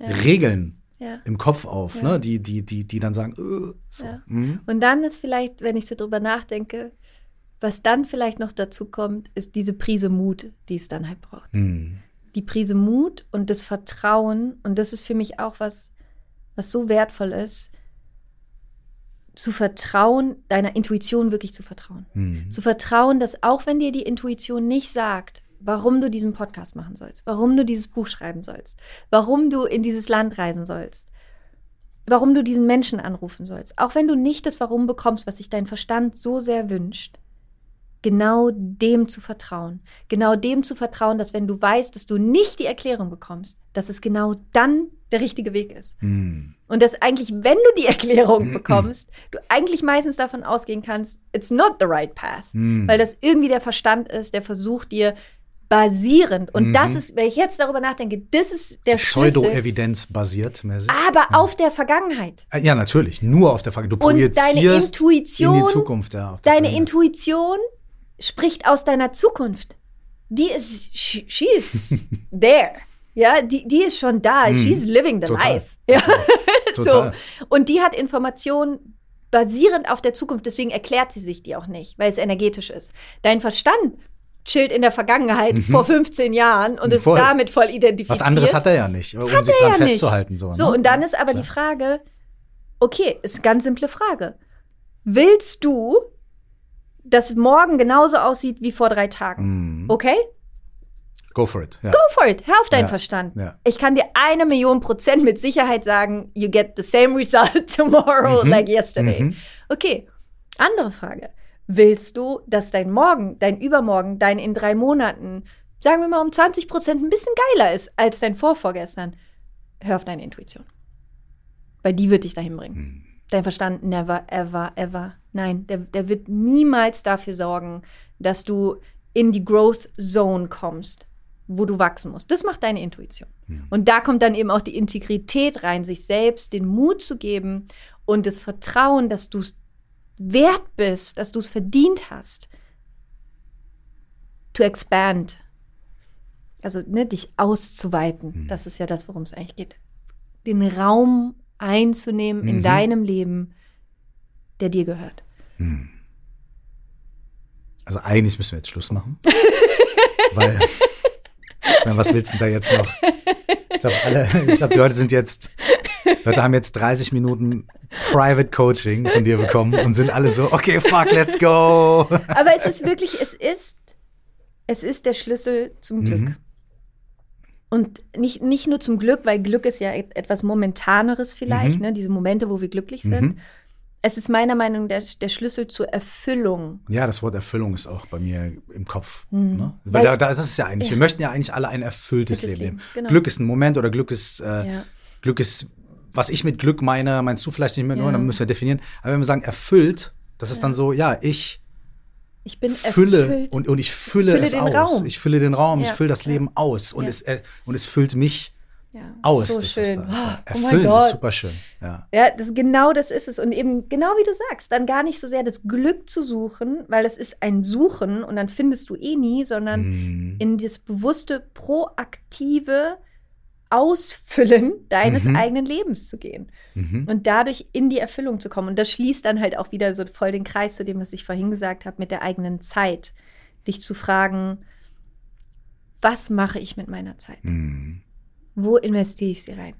Regeln im Kopf auf, ne? die, die, die, die dann sagen, uh, so. Mhm. Und dann ist vielleicht, wenn ich so drüber nachdenke, was dann vielleicht noch dazu kommt, ist diese Prise Mut, die es dann halt braucht. Mhm. Die Prise Mut und das Vertrauen. Und das ist für mich auch was, was so wertvoll ist, zu vertrauen, deiner Intuition wirklich zu vertrauen. Mhm. Zu vertrauen, dass auch wenn dir die Intuition nicht sagt, warum du diesen Podcast machen sollst, warum du dieses Buch schreiben sollst, warum du in dieses Land reisen sollst, warum du diesen Menschen anrufen sollst, auch wenn du nicht das Warum bekommst, was sich dein Verstand so sehr wünscht, genau dem zu vertrauen. Genau dem zu vertrauen, dass wenn du weißt, dass du nicht die Erklärung bekommst, dass es genau dann der richtige Weg ist. Mm. Und dass eigentlich, wenn du die Erklärung bekommst, du eigentlich meistens davon ausgehen kannst, it's not the right path. Mm. Weil das irgendwie der Verstand ist, der versucht dir basierend. Und mhm. das ist, wenn ich jetzt darüber nachdenke, das ist der Schlüssel. Pseudo-Evidenz basiert. Mäßig. Aber ja. auf der Vergangenheit. Ja, natürlich. Nur auf der Vergangenheit. Du projizierst Und deine Intuition, in die Zukunft. Ja, deine Intuition spricht aus deiner Zukunft. Die ist, she, she is there. Ja, die, die ist schon da. Mm, She's living the total, life. Ja. Total. so. Und die hat Informationen basierend auf der Zukunft. Deswegen erklärt sie sich die auch nicht, weil es energetisch ist. Dein Verstand chillt in der Vergangenheit mhm. vor 15 Jahren und voll. ist damit voll identifiziert. Was anderes hat er ja nicht, um hat sich daran ja festzuhalten. So, so ne? und dann ist aber Klar. die Frage, okay, ist eine ganz simple Frage. Willst du das morgen genauso aussieht wie vor drei Tagen. Mhm. Okay? Go for it. Ja. Go for it. Hör auf deinen ja. Verstand. Ja. Ich kann dir eine Million Prozent mit Sicherheit sagen, you get the same result tomorrow mhm. like yesterday. Mhm. Okay, andere Frage. Willst du, dass dein Morgen, dein Übermorgen, dein in drei Monaten, sagen wir mal um 20 Prozent ein bisschen geiler ist als dein Vorvorgestern? Hör auf deine Intuition. Weil die wird dich dahin bringen. Mhm. Dein Verstand never, ever, ever. Nein, der, der wird niemals dafür sorgen, dass du in die Growth Zone kommst, wo du wachsen musst. Das macht deine Intuition. Ja. Und da kommt dann eben auch die Integrität rein, sich selbst den Mut zu geben und das Vertrauen, dass du es wert bist, dass du es verdient hast, to expand. Also ne, dich auszuweiten. Mhm. Das ist ja das, worum es eigentlich geht. Den Raum einzunehmen mhm. in deinem Leben, der dir gehört. Mhm. Also eigentlich müssen wir jetzt Schluss machen. weil, meine, was willst du denn da jetzt noch? Ich glaube, alle, ich glaube, die Leute sind jetzt, Leute haben jetzt 30 Minuten Private Coaching von dir bekommen und sind alle so, okay, fuck, let's go. Aber es ist wirklich, es ist, es ist der Schlüssel zum Glück. Mhm. Und nicht, nicht nur zum Glück, weil Glück ist ja etwas Momentaneres vielleicht, mhm. ne? diese Momente, wo wir glücklich sind. Mhm. Es ist meiner Meinung nach der, der, Schlüssel zur Erfüllung. Ja, das Wort Erfüllung ist auch bei mir im Kopf. Mhm. Ne? Weil, weil da, das ist ja eigentlich, ja. wir möchten ja eigentlich alle ein erfülltes Leben leben. Genau. Glück ist ein Moment oder Glück ist, äh, ja. Glück ist, was ich mit Glück meine, meinst du vielleicht nicht mehr, ja. dann müssen wir definieren. Aber wenn wir sagen erfüllt, das ist dann so, ja, ich ich bin fülle erfüllt. und, und ich fülle, fülle es aus. Raum. Ich fülle den Raum, ich fülle das Leben aus und, es, äh, und es füllt mich ja, aus. So das schön. Da. Oh, Erfüllen oh ist super schön. Ja, ja das, genau das ist es. Und eben genau wie du sagst, dann gar nicht so sehr das Glück zu suchen, weil es ist ein Suchen und dann findest du eh nie, sondern mm. in das bewusste, proaktive Ausfüllen deines mhm. eigenen Lebens zu gehen mhm. und dadurch in die Erfüllung zu kommen. Und das schließt dann halt auch wieder so voll den Kreis zu dem, was ich vorhin gesagt habe, mit der eigenen Zeit. Dich zu fragen, was mache ich mit meiner Zeit? Mhm. Wo investiere ich sie rein?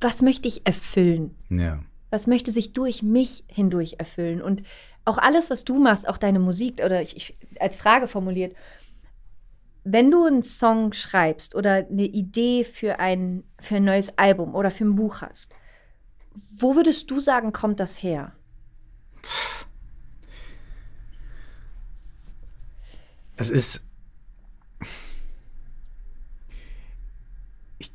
Was möchte ich erfüllen? Ja. Was möchte sich durch mich hindurch erfüllen? Und auch alles, was du machst, auch deine Musik, oder ich, ich als Frage formuliert, wenn du einen Song schreibst oder eine Idee für ein, für ein neues Album oder für ein Buch hast, wo würdest du sagen, kommt das her? Es ist.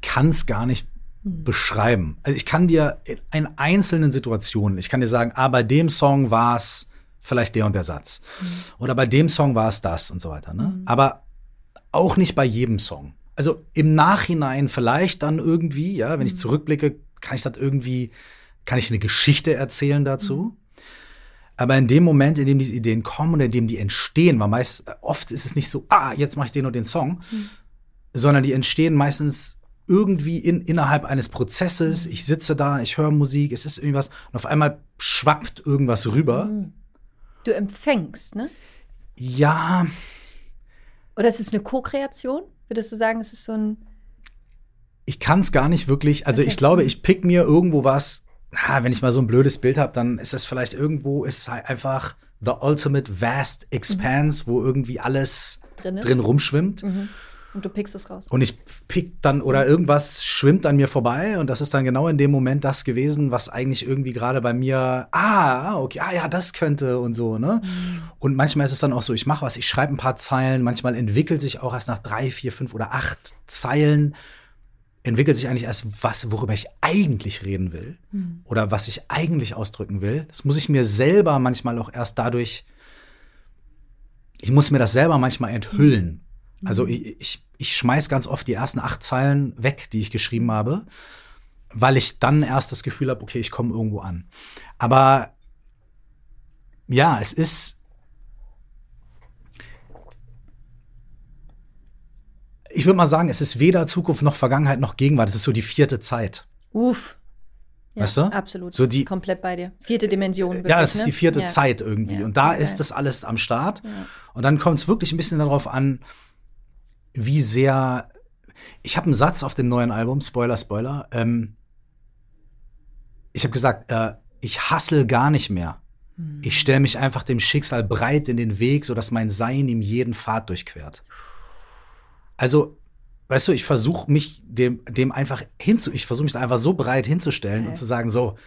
Kann es gar nicht hm. beschreiben. Also ich kann dir in einzelnen Situationen, ich kann dir sagen, ah, bei dem Song war es vielleicht der und der Satz. Mhm. Oder bei dem Song war es das und so weiter. Ne? Mhm. Aber auch nicht bei jedem Song. Also im Nachhinein vielleicht dann irgendwie, ja, wenn mhm. ich zurückblicke, kann ich das irgendwie, kann ich eine Geschichte erzählen dazu. Mhm. Aber in dem Moment, in dem diese Ideen kommen und in dem die entstehen, weil meist, oft ist es nicht so, ah, jetzt mache ich den und den Song, sondern die entstehen meistens irgendwie in, innerhalb eines Prozesses. Ich sitze da, ich höre Musik, es ist irgendwas und auf einmal schwappt irgendwas rüber. Mhm. Du empfängst, ne? Ja. Oder ist es eine Co-Kreation? Würdest du sagen, es ist so ein. Ich kann es gar nicht wirklich. Also okay. ich glaube, ich pick mir irgendwo was. Na, wenn ich mal so ein blödes Bild habe, dann ist es vielleicht irgendwo, ist es halt einfach the ultimate vast expanse, mhm. wo irgendwie alles drin, drin rumschwimmt. Mhm. Und du pickst es raus. Und ich pick dann, oder irgendwas schwimmt an mir vorbei und das ist dann genau in dem Moment das gewesen, was eigentlich irgendwie gerade bei mir, ah, okay, ah ja, das könnte und so, ne? Mhm. Und manchmal ist es dann auch so, ich mache was, ich schreibe ein paar Zeilen, manchmal entwickelt sich auch erst nach drei, vier, fünf oder acht Zeilen, entwickelt sich eigentlich erst was, worüber ich eigentlich reden will mhm. oder was ich eigentlich ausdrücken will. Das muss ich mir selber manchmal auch erst dadurch, ich muss mir das selber manchmal enthüllen. Also mhm. ich, ich, ich schmeiß ganz oft die ersten acht Zeilen weg, die ich geschrieben habe, weil ich dann erst das Gefühl habe, okay, ich komme irgendwo an. Aber ja, es ist. Ich würde mal sagen, es ist weder Zukunft noch Vergangenheit noch Gegenwart. Es ist so die vierte Zeit. Uff. Ja, weißt du? Absolut. So die, Komplett bei dir. Vierte Dimension. Wirklich, ja, das ist ne? die vierte ja. Zeit irgendwie. Ja, und da okay. ist das alles am Start. Und dann kommt es wirklich ein bisschen darauf an, wie sehr. Ich habe einen Satz auf dem neuen Album, Spoiler, Spoiler. Ähm, ich habe gesagt, äh, ich hassel gar nicht mehr. Hm. Ich stelle mich einfach dem Schicksal breit in den Weg, sodass mein Sein ihm jeden Pfad durchquert. Also, weißt du, ich versuche mich dem, dem einfach hinzu, ich versuche mich da einfach so breit hinzustellen okay. und zu sagen, so.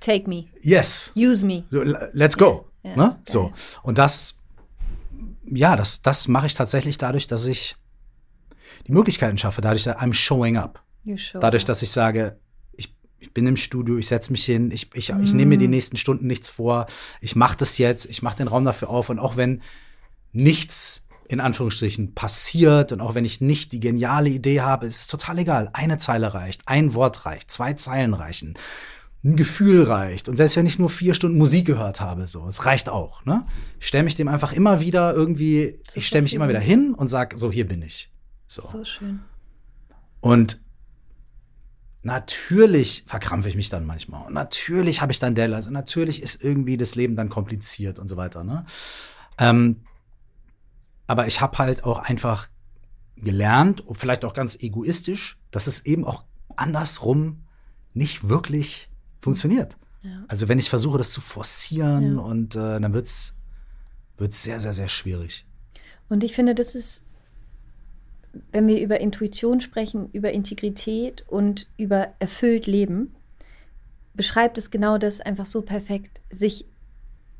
Take me. Yes. Use me. Let's go. Ja, ne? So. Und das, ja, das, das mache ich tatsächlich dadurch, dass ich die Möglichkeiten schaffe, dadurch, dass I'm showing up. Show dadurch, dass ich sage, ich, ich bin im Studio, ich setze mich hin, ich, ich, mm. ich nehme mir die mm. nächsten Stunden nichts vor, ich mache das jetzt, ich mache den Raum dafür auf und auch wenn nichts in Anführungsstrichen passiert und auch wenn ich nicht die geniale Idee habe, ist es total egal. Eine Zeile reicht, ein Wort reicht, zwei Zeilen reichen, ein Gefühl reicht. Und selbst wenn ich nur vier Stunden Musik gehört habe, so, es reicht auch. Ne? Ich stelle mich dem einfach immer wieder irgendwie, ich stelle mich immer wieder hin und sage, so, hier bin ich. So, so schön. Und natürlich verkrampfe ich mich dann manchmal. Und natürlich habe ich dann Dell. Also natürlich ist irgendwie das Leben dann kompliziert und so weiter. Ne? Ähm, aber ich habe halt auch einfach gelernt, vielleicht auch ganz egoistisch, dass es eben auch andersrum nicht wirklich funktioniert. Ja. Also wenn ich versuche, das zu forcieren ja. und äh, dann wird es sehr, sehr, sehr schwierig. Und ich finde, das ist wenn wir über Intuition sprechen, über Integrität und über erfüllt Leben, beschreibt es genau das einfach so perfekt, sich,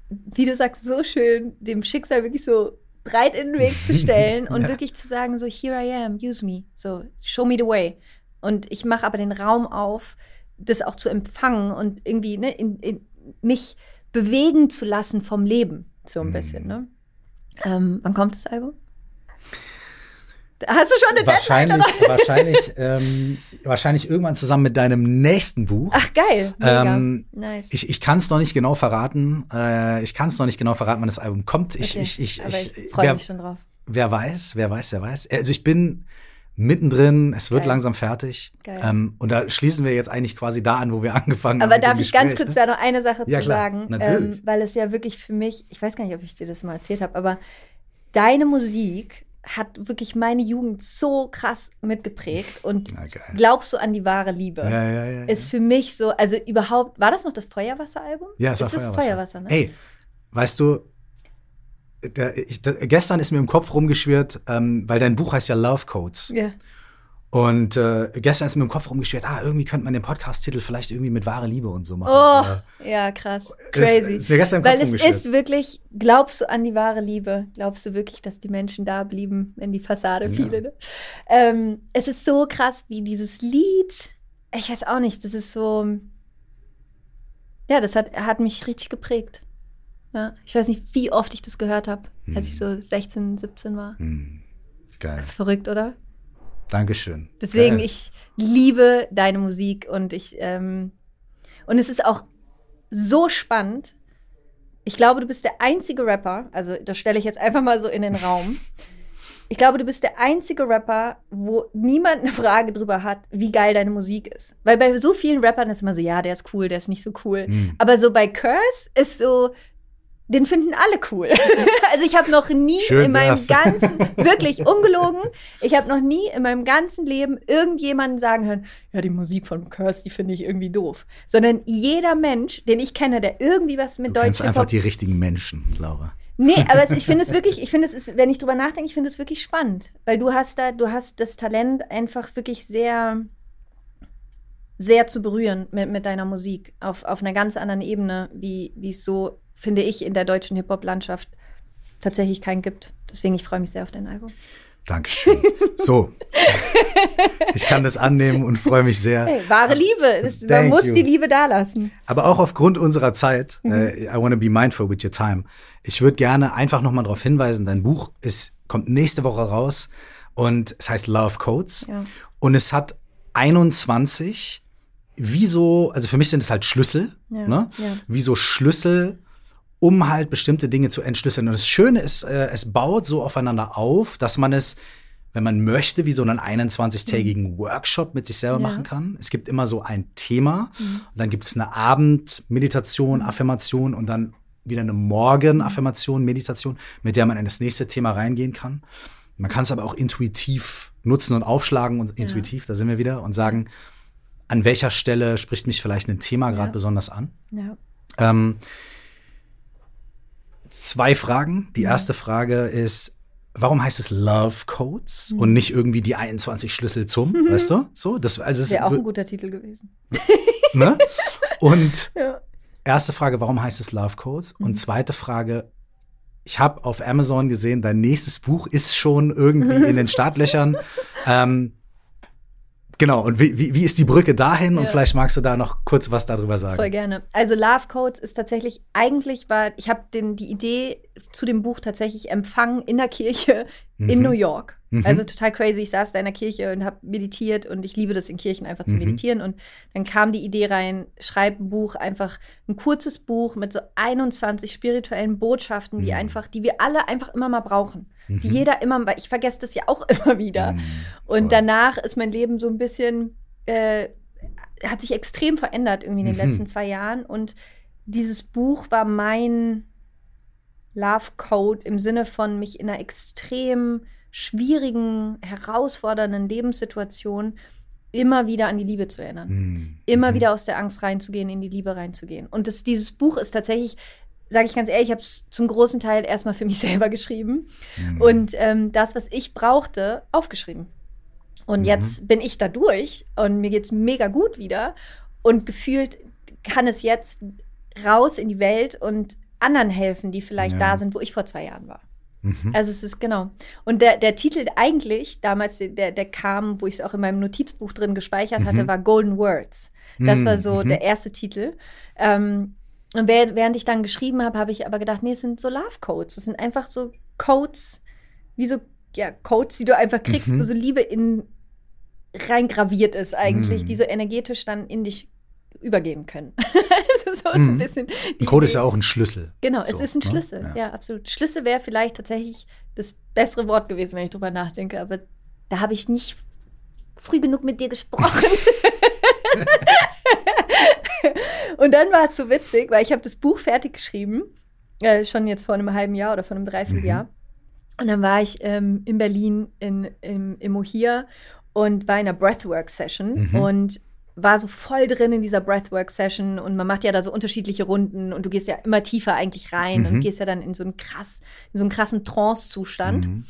wie du sagst, so schön dem Schicksal wirklich so breit in den Weg zu stellen und ja. wirklich zu sagen, so, here I am, use me, so, show me the way. Und ich mache aber den Raum auf, das auch zu empfangen und irgendwie ne, in, in mich bewegen zu lassen vom Leben, so ein mhm. bisschen. Ne? Ähm, wann kommt das Album? Hast du schon eine wahrscheinlich, Deadline? Wahrscheinlich, ähm, wahrscheinlich irgendwann zusammen mit deinem nächsten Buch. Ach geil, mega. Ähm, nice. Ich, ich kann es noch nicht genau verraten. Äh, ich kann es noch nicht genau verraten, wann das Album kommt. Ich, okay. ich, ich, ich, ich freue mich schon drauf. Wer weiß, wer weiß, wer weiß. Also ich bin mittendrin, es wird geil. langsam fertig. Geil. Ähm, und da schließen wir jetzt eigentlich quasi da an, wo wir angefangen haben. Aber darf ich ganz kurz ne? da noch eine Sache ja, zu klar, sagen? Natürlich. Ähm, weil es ja wirklich für mich, ich weiß gar nicht, ob ich dir das mal erzählt habe, aber deine Musik hat wirklich meine Jugend so krass mitgeprägt. Und glaubst du an die wahre Liebe? Ja, ja, ja, ist für mich so, also überhaupt, war das noch das Feuerwasser-Album? Ja, es ist das Feuerwasser. Feuerwasser ne? Ey, weißt du, der, ich, der, gestern ist mir im Kopf rumgeschwirrt, ähm, weil dein Buch heißt ja Love Codes. Ja. Und äh, gestern ist mir im Kopf rumgeschwert, ah, irgendwie könnte man den Podcast-Titel vielleicht irgendwie mit wahre Liebe und so machen. Oh, äh, ja, krass. Crazy. Ist, ist mir gestern im Kopf Weil es ist wirklich, glaubst du an die wahre Liebe? Glaubst du wirklich, dass die Menschen da blieben, wenn die Fassade fiel? Ja. Ne? Ähm, es ist so krass, wie dieses Lied, ich weiß auch nicht, das ist so, ja, das hat, hat mich richtig geprägt. Ja, ich weiß nicht, wie oft ich das gehört habe, hm. als ich so 16, 17 war. Hm. Geil. Das ist verrückt, oder? Dankeschön. Deswegen, Geil. ich liebe deine Musik und ich, ähm, und es ist auch so spannend. Ich glaube, du bist der einzige Rapper, also das stelle ich jetzt einfach mal so in den Raum. Ich glaube, du bist der einzige Rapper, wo niemand eine Frage drüber hat, wie geil deine Musik ist. Weil bei so vielen Rappern ist immer so, ja, der ist cool, der ist nicht so cool. Mhm. Aber so bei Curse ist so, den finden alle cool. also ich habe noch nie Schön in meinem ganzen, wirklich ungelogen, ich habe noch nie in meinem ganzen Leben irgendjemanden sagen hören, ja, die Musik von Curse, die finde ich irgendwie doof. Sondern jeder Mensch, den ich kenne, der irgendwie was mit du Deutsch einfach die richtigen Menschen, Laura. Nee, aber ich finde es wirklich, ich finde es ist, wenn ich drüber nachdenke, ich finde es wirklich spannend. Weil du hast da, du hast das Talent einfach wirklich sehr, sehr zu berühren mit, mit deiner Musik. Auf, auf einer ganz anderen Ebene, wie es so finde ich, in der deutschen Hip-Hop-Landschaft tatsächlich keinen gibt. Deswegen, ich freue mich sehr auf dein Album. Dankeschön. So, ich kann das annehmen und freue mich sehr. Hey, wahre Liebe, man muss you. die Liebe da lassen. Aber auch aufgrund unserer Zeit, mhm. uh, I want to be mindful with your time. Ich würde gerne einfach nochmal darauf hinweisen, dein Buch ist, kommt nächste Woche raus und es heißt Love Codes ja. und es hat 21 wie so, also für mich sind es halt Schlüssel, ja, ne? Ja. wie so Schlüssel um halt bestimmte Dinge zu entschlüsseln. Und das Schöne ist, äh, es baut so aufeinander auf, dass man es, wenn man möchte, wie so einen 21-tägigen mhm. Workshop mit sich selber ja. machen kann. Es gibt immer so ein Thema mhm. und dann gibt es eine Abendmeditation, mhm. Affirmation und dann wieder eine Morgenaffirmation, Meditation, mit der man in das nächste Thema reingehen kann. Man kann es aber auch intuitiv nutzen und aufschlagen und intuitiv, ja. da sind wir wieder, und sagen, an welcher Stelle spricht mich vielleicht ein Thema gerade ja. besonders an. Ja. Ähm, zwei Fragen. Die erste Frage ist, warum heißt es Love Codes mhm. und nicht irgendwie die 21 Schlüssel zum, mhm. weißt du? So, das also wäre auch ein guter Titel gewesen. Ne? Und ja. erste Frage, warum heißt es Love Codes? Und mhm. zweite Frage, ich habe auf Amazon gesehen, dein nächstes Buch ist schon irgendwie in den Startlöchern. ähm, Genau, und wie, wie, wie ist die Brücke dahin? Ja. Und vielleicht magst du da noch kurz was darüber sagen. Voll gerne. Also Love Codes ist tatsächlich, eigentlich war, ich habe die Idee zu dem Buch tatsächlich empfangen in der Kirche mhm. in New York. Mhm. Also total crazy. Ich saß da in der Kirche und habe meditiert und ich liebe das in Kirchen einfach zu mhm. meditieren. Und dann kam die Idee rein, schreib ein Buch, einfach ein kurzes Buch mit so 21 spirituellen Botschaften, die mhm. einfach, die wir alle einfach immer mal brauchen. Die mhm. jeder immer, weil ich vergesse das ja auch immer wieder. Mhm. Und danach ist mein Leben so ein bisschen, äh, hat sich extrem verändert irgendwie in den letzten zwei Jahren. Und dieses Buch war mein Love Code im Sinne von mich in einer extrem schwierigen, herausfordernden Lebenssituation immer wieder an die Liebe zu erinnern. Mhm. Immer wieder aus der Angst reinzugehen, in die Liebe reinzugehen. Und das, dieses Buch ist tatsächlich, sage ich ganz ehrlich, ich habe es zum großen Teil erstmal für mich selber geschrieben mhm. und ähm, das, was ich brauchte, aufgeschrieben. Und mhm. jetzt bin ich da durch und mir geht es mega gut wieder und gefühlt kann es jetzt raus in die Welt und anderen helfen, die vielleicht ja. da sind, wo ich vor zwei Jahren war. Mhm. Also es ist genau. Und der, der Titel eigentlich, damals, der, der kam, wo ich es auch in meinem Notizbuch drin gespeichert hatte, mhm. war Golden Words. Das war so mhm. der erste Titel. Ähm, und während ich dann geschrieben habe, habe ich aber gedacht, nee, es sind so Love Codes. Das sind einfach so Codes, wie so ja, Codes, die du einfach kriegst, mhm. wo so Liebe in reingraviert ist eigentlich, mhm. die so energetisch dann in dich übergehen können. also so ist ein mhm. bisschen. Ein Code ist ja auch ein Schlüssel. Genau, so, es ist ein ne? Schlüssel. Ja. ja. absolut. Schlüssel wäre vielleicht tatsächlich das bessere Wort gewesen, wenn ich drüber nachdenke, aber da habe ich nicht früh genug mit dir gesprochen. und dann war es so witzig, weil ich habe das Buch fertig geschrieben, äh, schon jetzt vor einem halben Jahr oder vor einem Dreivierteljahr. Mhm. Und dann war ich ähm, in Berlin in, im, im Mohir und war in einer Breathwork-Session. Mhm. Und war so voll drin in dieser Breathwork-Session und man macht ja da so unterschiedliche Runden und du gehst ja immer tiefer eigentlich rein mhm. und gehst ja dann in so einen krass, in so einen krassen Trance-Zustand. Mhm.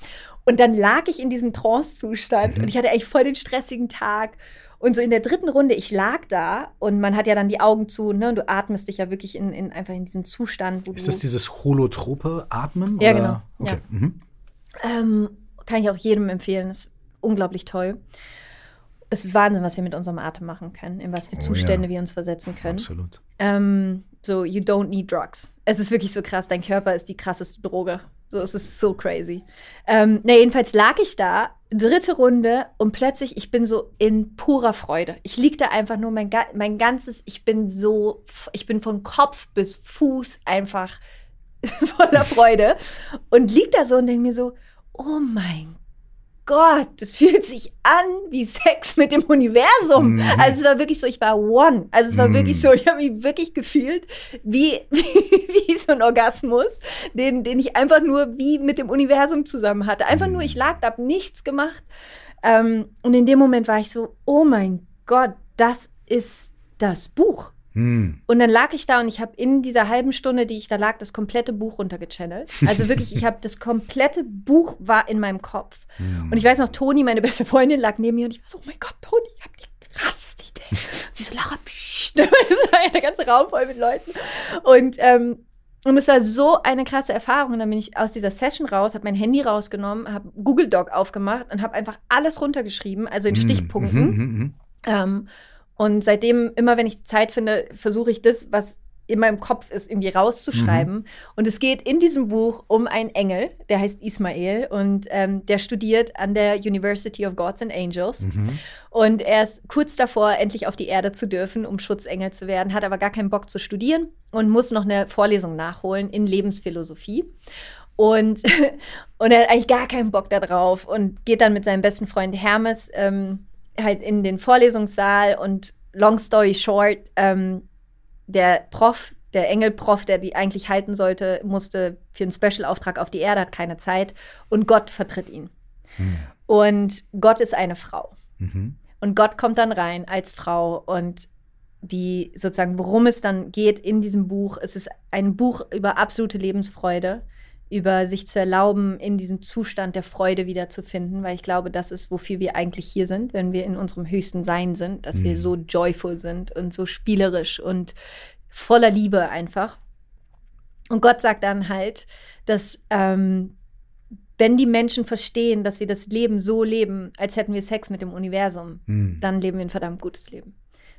Und dann lag ich in diesem Trance-Zustand mhm. und ich hatte eigentlich voll den stressigen Tag. Und so in der dritten Runde, ich lag da und man hat ja dann die Augen zu, ne? Und du atmest dich ja wirklich in, in einfach in diesen Zustand, wo Ist das dieses holotrope Atmen? Ja, oder? genau. Okay. Ja. Mhm. Ähm, kann ich auch jedem empfehlen. Ist unglaublich toll. Es ist Wahnsinn, was wir mit unserem Atem machen können, in was für oh, Zustände ja. wir uns versetzen können. Absolut. Ähm, so, you don't need drugs. Es ist wirklich so krass. Dein Körper ist die krasseste Droge. So, es ist so crazy. Ähm, na, jedenfalls lag ich da, dritte Runde, und plötzlich, ich bin so in purer Freude. Ich lieg da einfach nur mein, mein ganzes, ich bin so, ich bin von Kopf bis Fuß einfach voller Freude und lieg da so und denke mir so, oh mein Gott, das fühlt sich an wie Sex mit dem Universum. Mhm. Also es war wirklich so, ich war one. Also es war mhm. wirklich so, ich habe mich wirklich gefühlt wie, wie, wie, so ein Orgasmus, den, den ich einfach nur wie mit dem Universum zusammen hatte. Einfach mhm. nur, ich lag da, hab nichts gemacht. Ähm, und in dem Moment war ich so, oh mein Gott, das ist das Buch. Hm. Und dann lag ich da und ich habe in dieser halben Stunde, die ich da lag, das komplette Buch runtergechannelt. Also wirklich, ich habe das komplette Buch war in meinem Kopf. Hm. Und ich weiß noch, Toni, meine beste Freundin, lag neben mir und ich war so, oh mein Gott, Toni, ich habe die krasseste Idee. Und sie so, Laura, pssst. das war der ganze Raum voll mit Leuten. Und ähm, und es war so eine krasse Erfahrung. Und dann bin ich aus dieser Session raus, habe mein Handy rausgenommen, habe Google Doc aufgemacht und habe einfach alles runtergeschrieben, also in hm. Stichpunkten. Mhm, mh, mh. Ähm, und seitdem, immer wenn ich Zeit finde, versuche ich das, was in meinem Kopf ist, irgendwie rauszuschreiben. Mhm. Und es geht in diesem Buch um einen Engel, der heißt Ismael und ähm, der studiert an der University of Gods and Angels. Mhm. Und er ist kurz davor, endlich auf die Erde zu dürfen, um Schutzengel zu werden, hat aber gar keinen Bock zu studieren und muss noch eine Vorlesung nachholen in Lebensphilosophie. Und, und er hat eigentlich gar keinen Bock darauf und geht dann mit seinem besten Freund Hermes ähm, halt in den Vorlesungssaal und long story short, ähm, der Prof, der Engelprof, der die eigentlich halten sollte, musste für einen Special-Auftrag auf die Erde, hat keine Zeit und Gott vertritt ihn. Hm. Und Gott ist eine Frau. Mhm. Und Gott kommt dann rein als Frau und die sozusagen, worum es dann geht in diesem Buch, es ist ein Buch über absolute Lebensfreude über sich zu erlauben, in diesen Zustand der Freude wiederzufinden, weil ich glaube, das ist, wofür wir eigentlich hier sind, wenn wir in unserem höchsten Sein sind, dass mhm. wir so joyful sind und so spielerisch und voller Liebe einfach. Und Gott sagt dann halt, dass ähm, wenn die Menschen verstehen, dass wir das Leben so leben, als hätten wir Sex mit dem Universum, mhm. dann leben wir ein verdammt gutes Leben.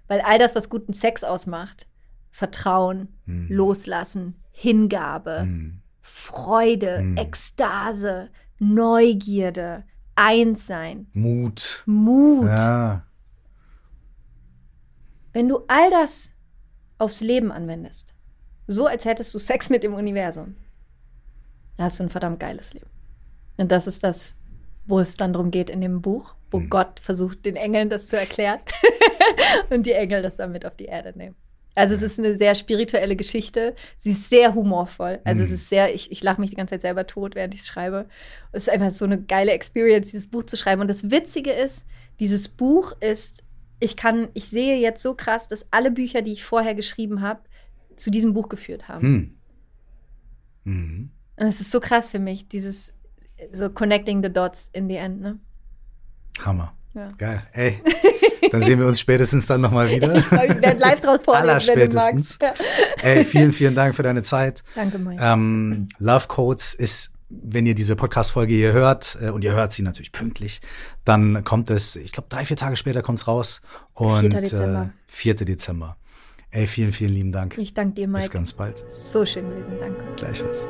Weil all das, was guten Sex ausmacht, Vertrauen, mhm. Loslassen, Hingabe, mhm. Freude, mhm. Ekstase, Neugierde, Einssein. Mut. Mut. Ja. Wenn du all das aufs Leben anwendest, so als hättest du Sex mit dem Universum, dann hast du ein verdammt geiles Leben. Und das ist das, wo es dann darum geht in dem Buch, wo mhm. Gott versucht, den Engeln das zu erklären und die Engel das dann mit auf die Erde nehmen. Also es ist eine sehr spirituelle Geschichte. Sie ist sehr humorvoll. Also mhm. es ist sehr, ich, ich lache mich die ganze Zeit selber tot, während ich es schreibe. Es ist einfach so eine geile Experience, dieses Buch zu schreiben. Und das Witzige ist, dieses Buch ist, ich kann, ich sehe jetzt so krass, dass alle Bücher, die ich vorher geschrieben habe, zu diesem Buch geführt haben. Mhm. Mhm. Und es ist so krass für mich, dieses so connecting the dots in the end, ne? Hammer. Ja. Geil. Ey, dann sehen wir uns spätestens dann nochmal wieder. Ich werde live draus vorlesen, Aller spätestens. Ja. Ey, vielen, vielen Dank für deine Zeit. Danke, Mike. Ähm, Love Codes ist, wenn ihr diese Podcast-Folge hier hört, äh, und ihr hört sie natürlich pünktlich, dann kommt es, ich glaube, drei, vier Tage später kommt es raus. Und 4. Dezember. Äh, 4. Dezember. Ey, vielen, vielen lieben Dank. Ich danke dir, Mike. Bis ganz bald. So schön gewesen, danke. Gleichfalls.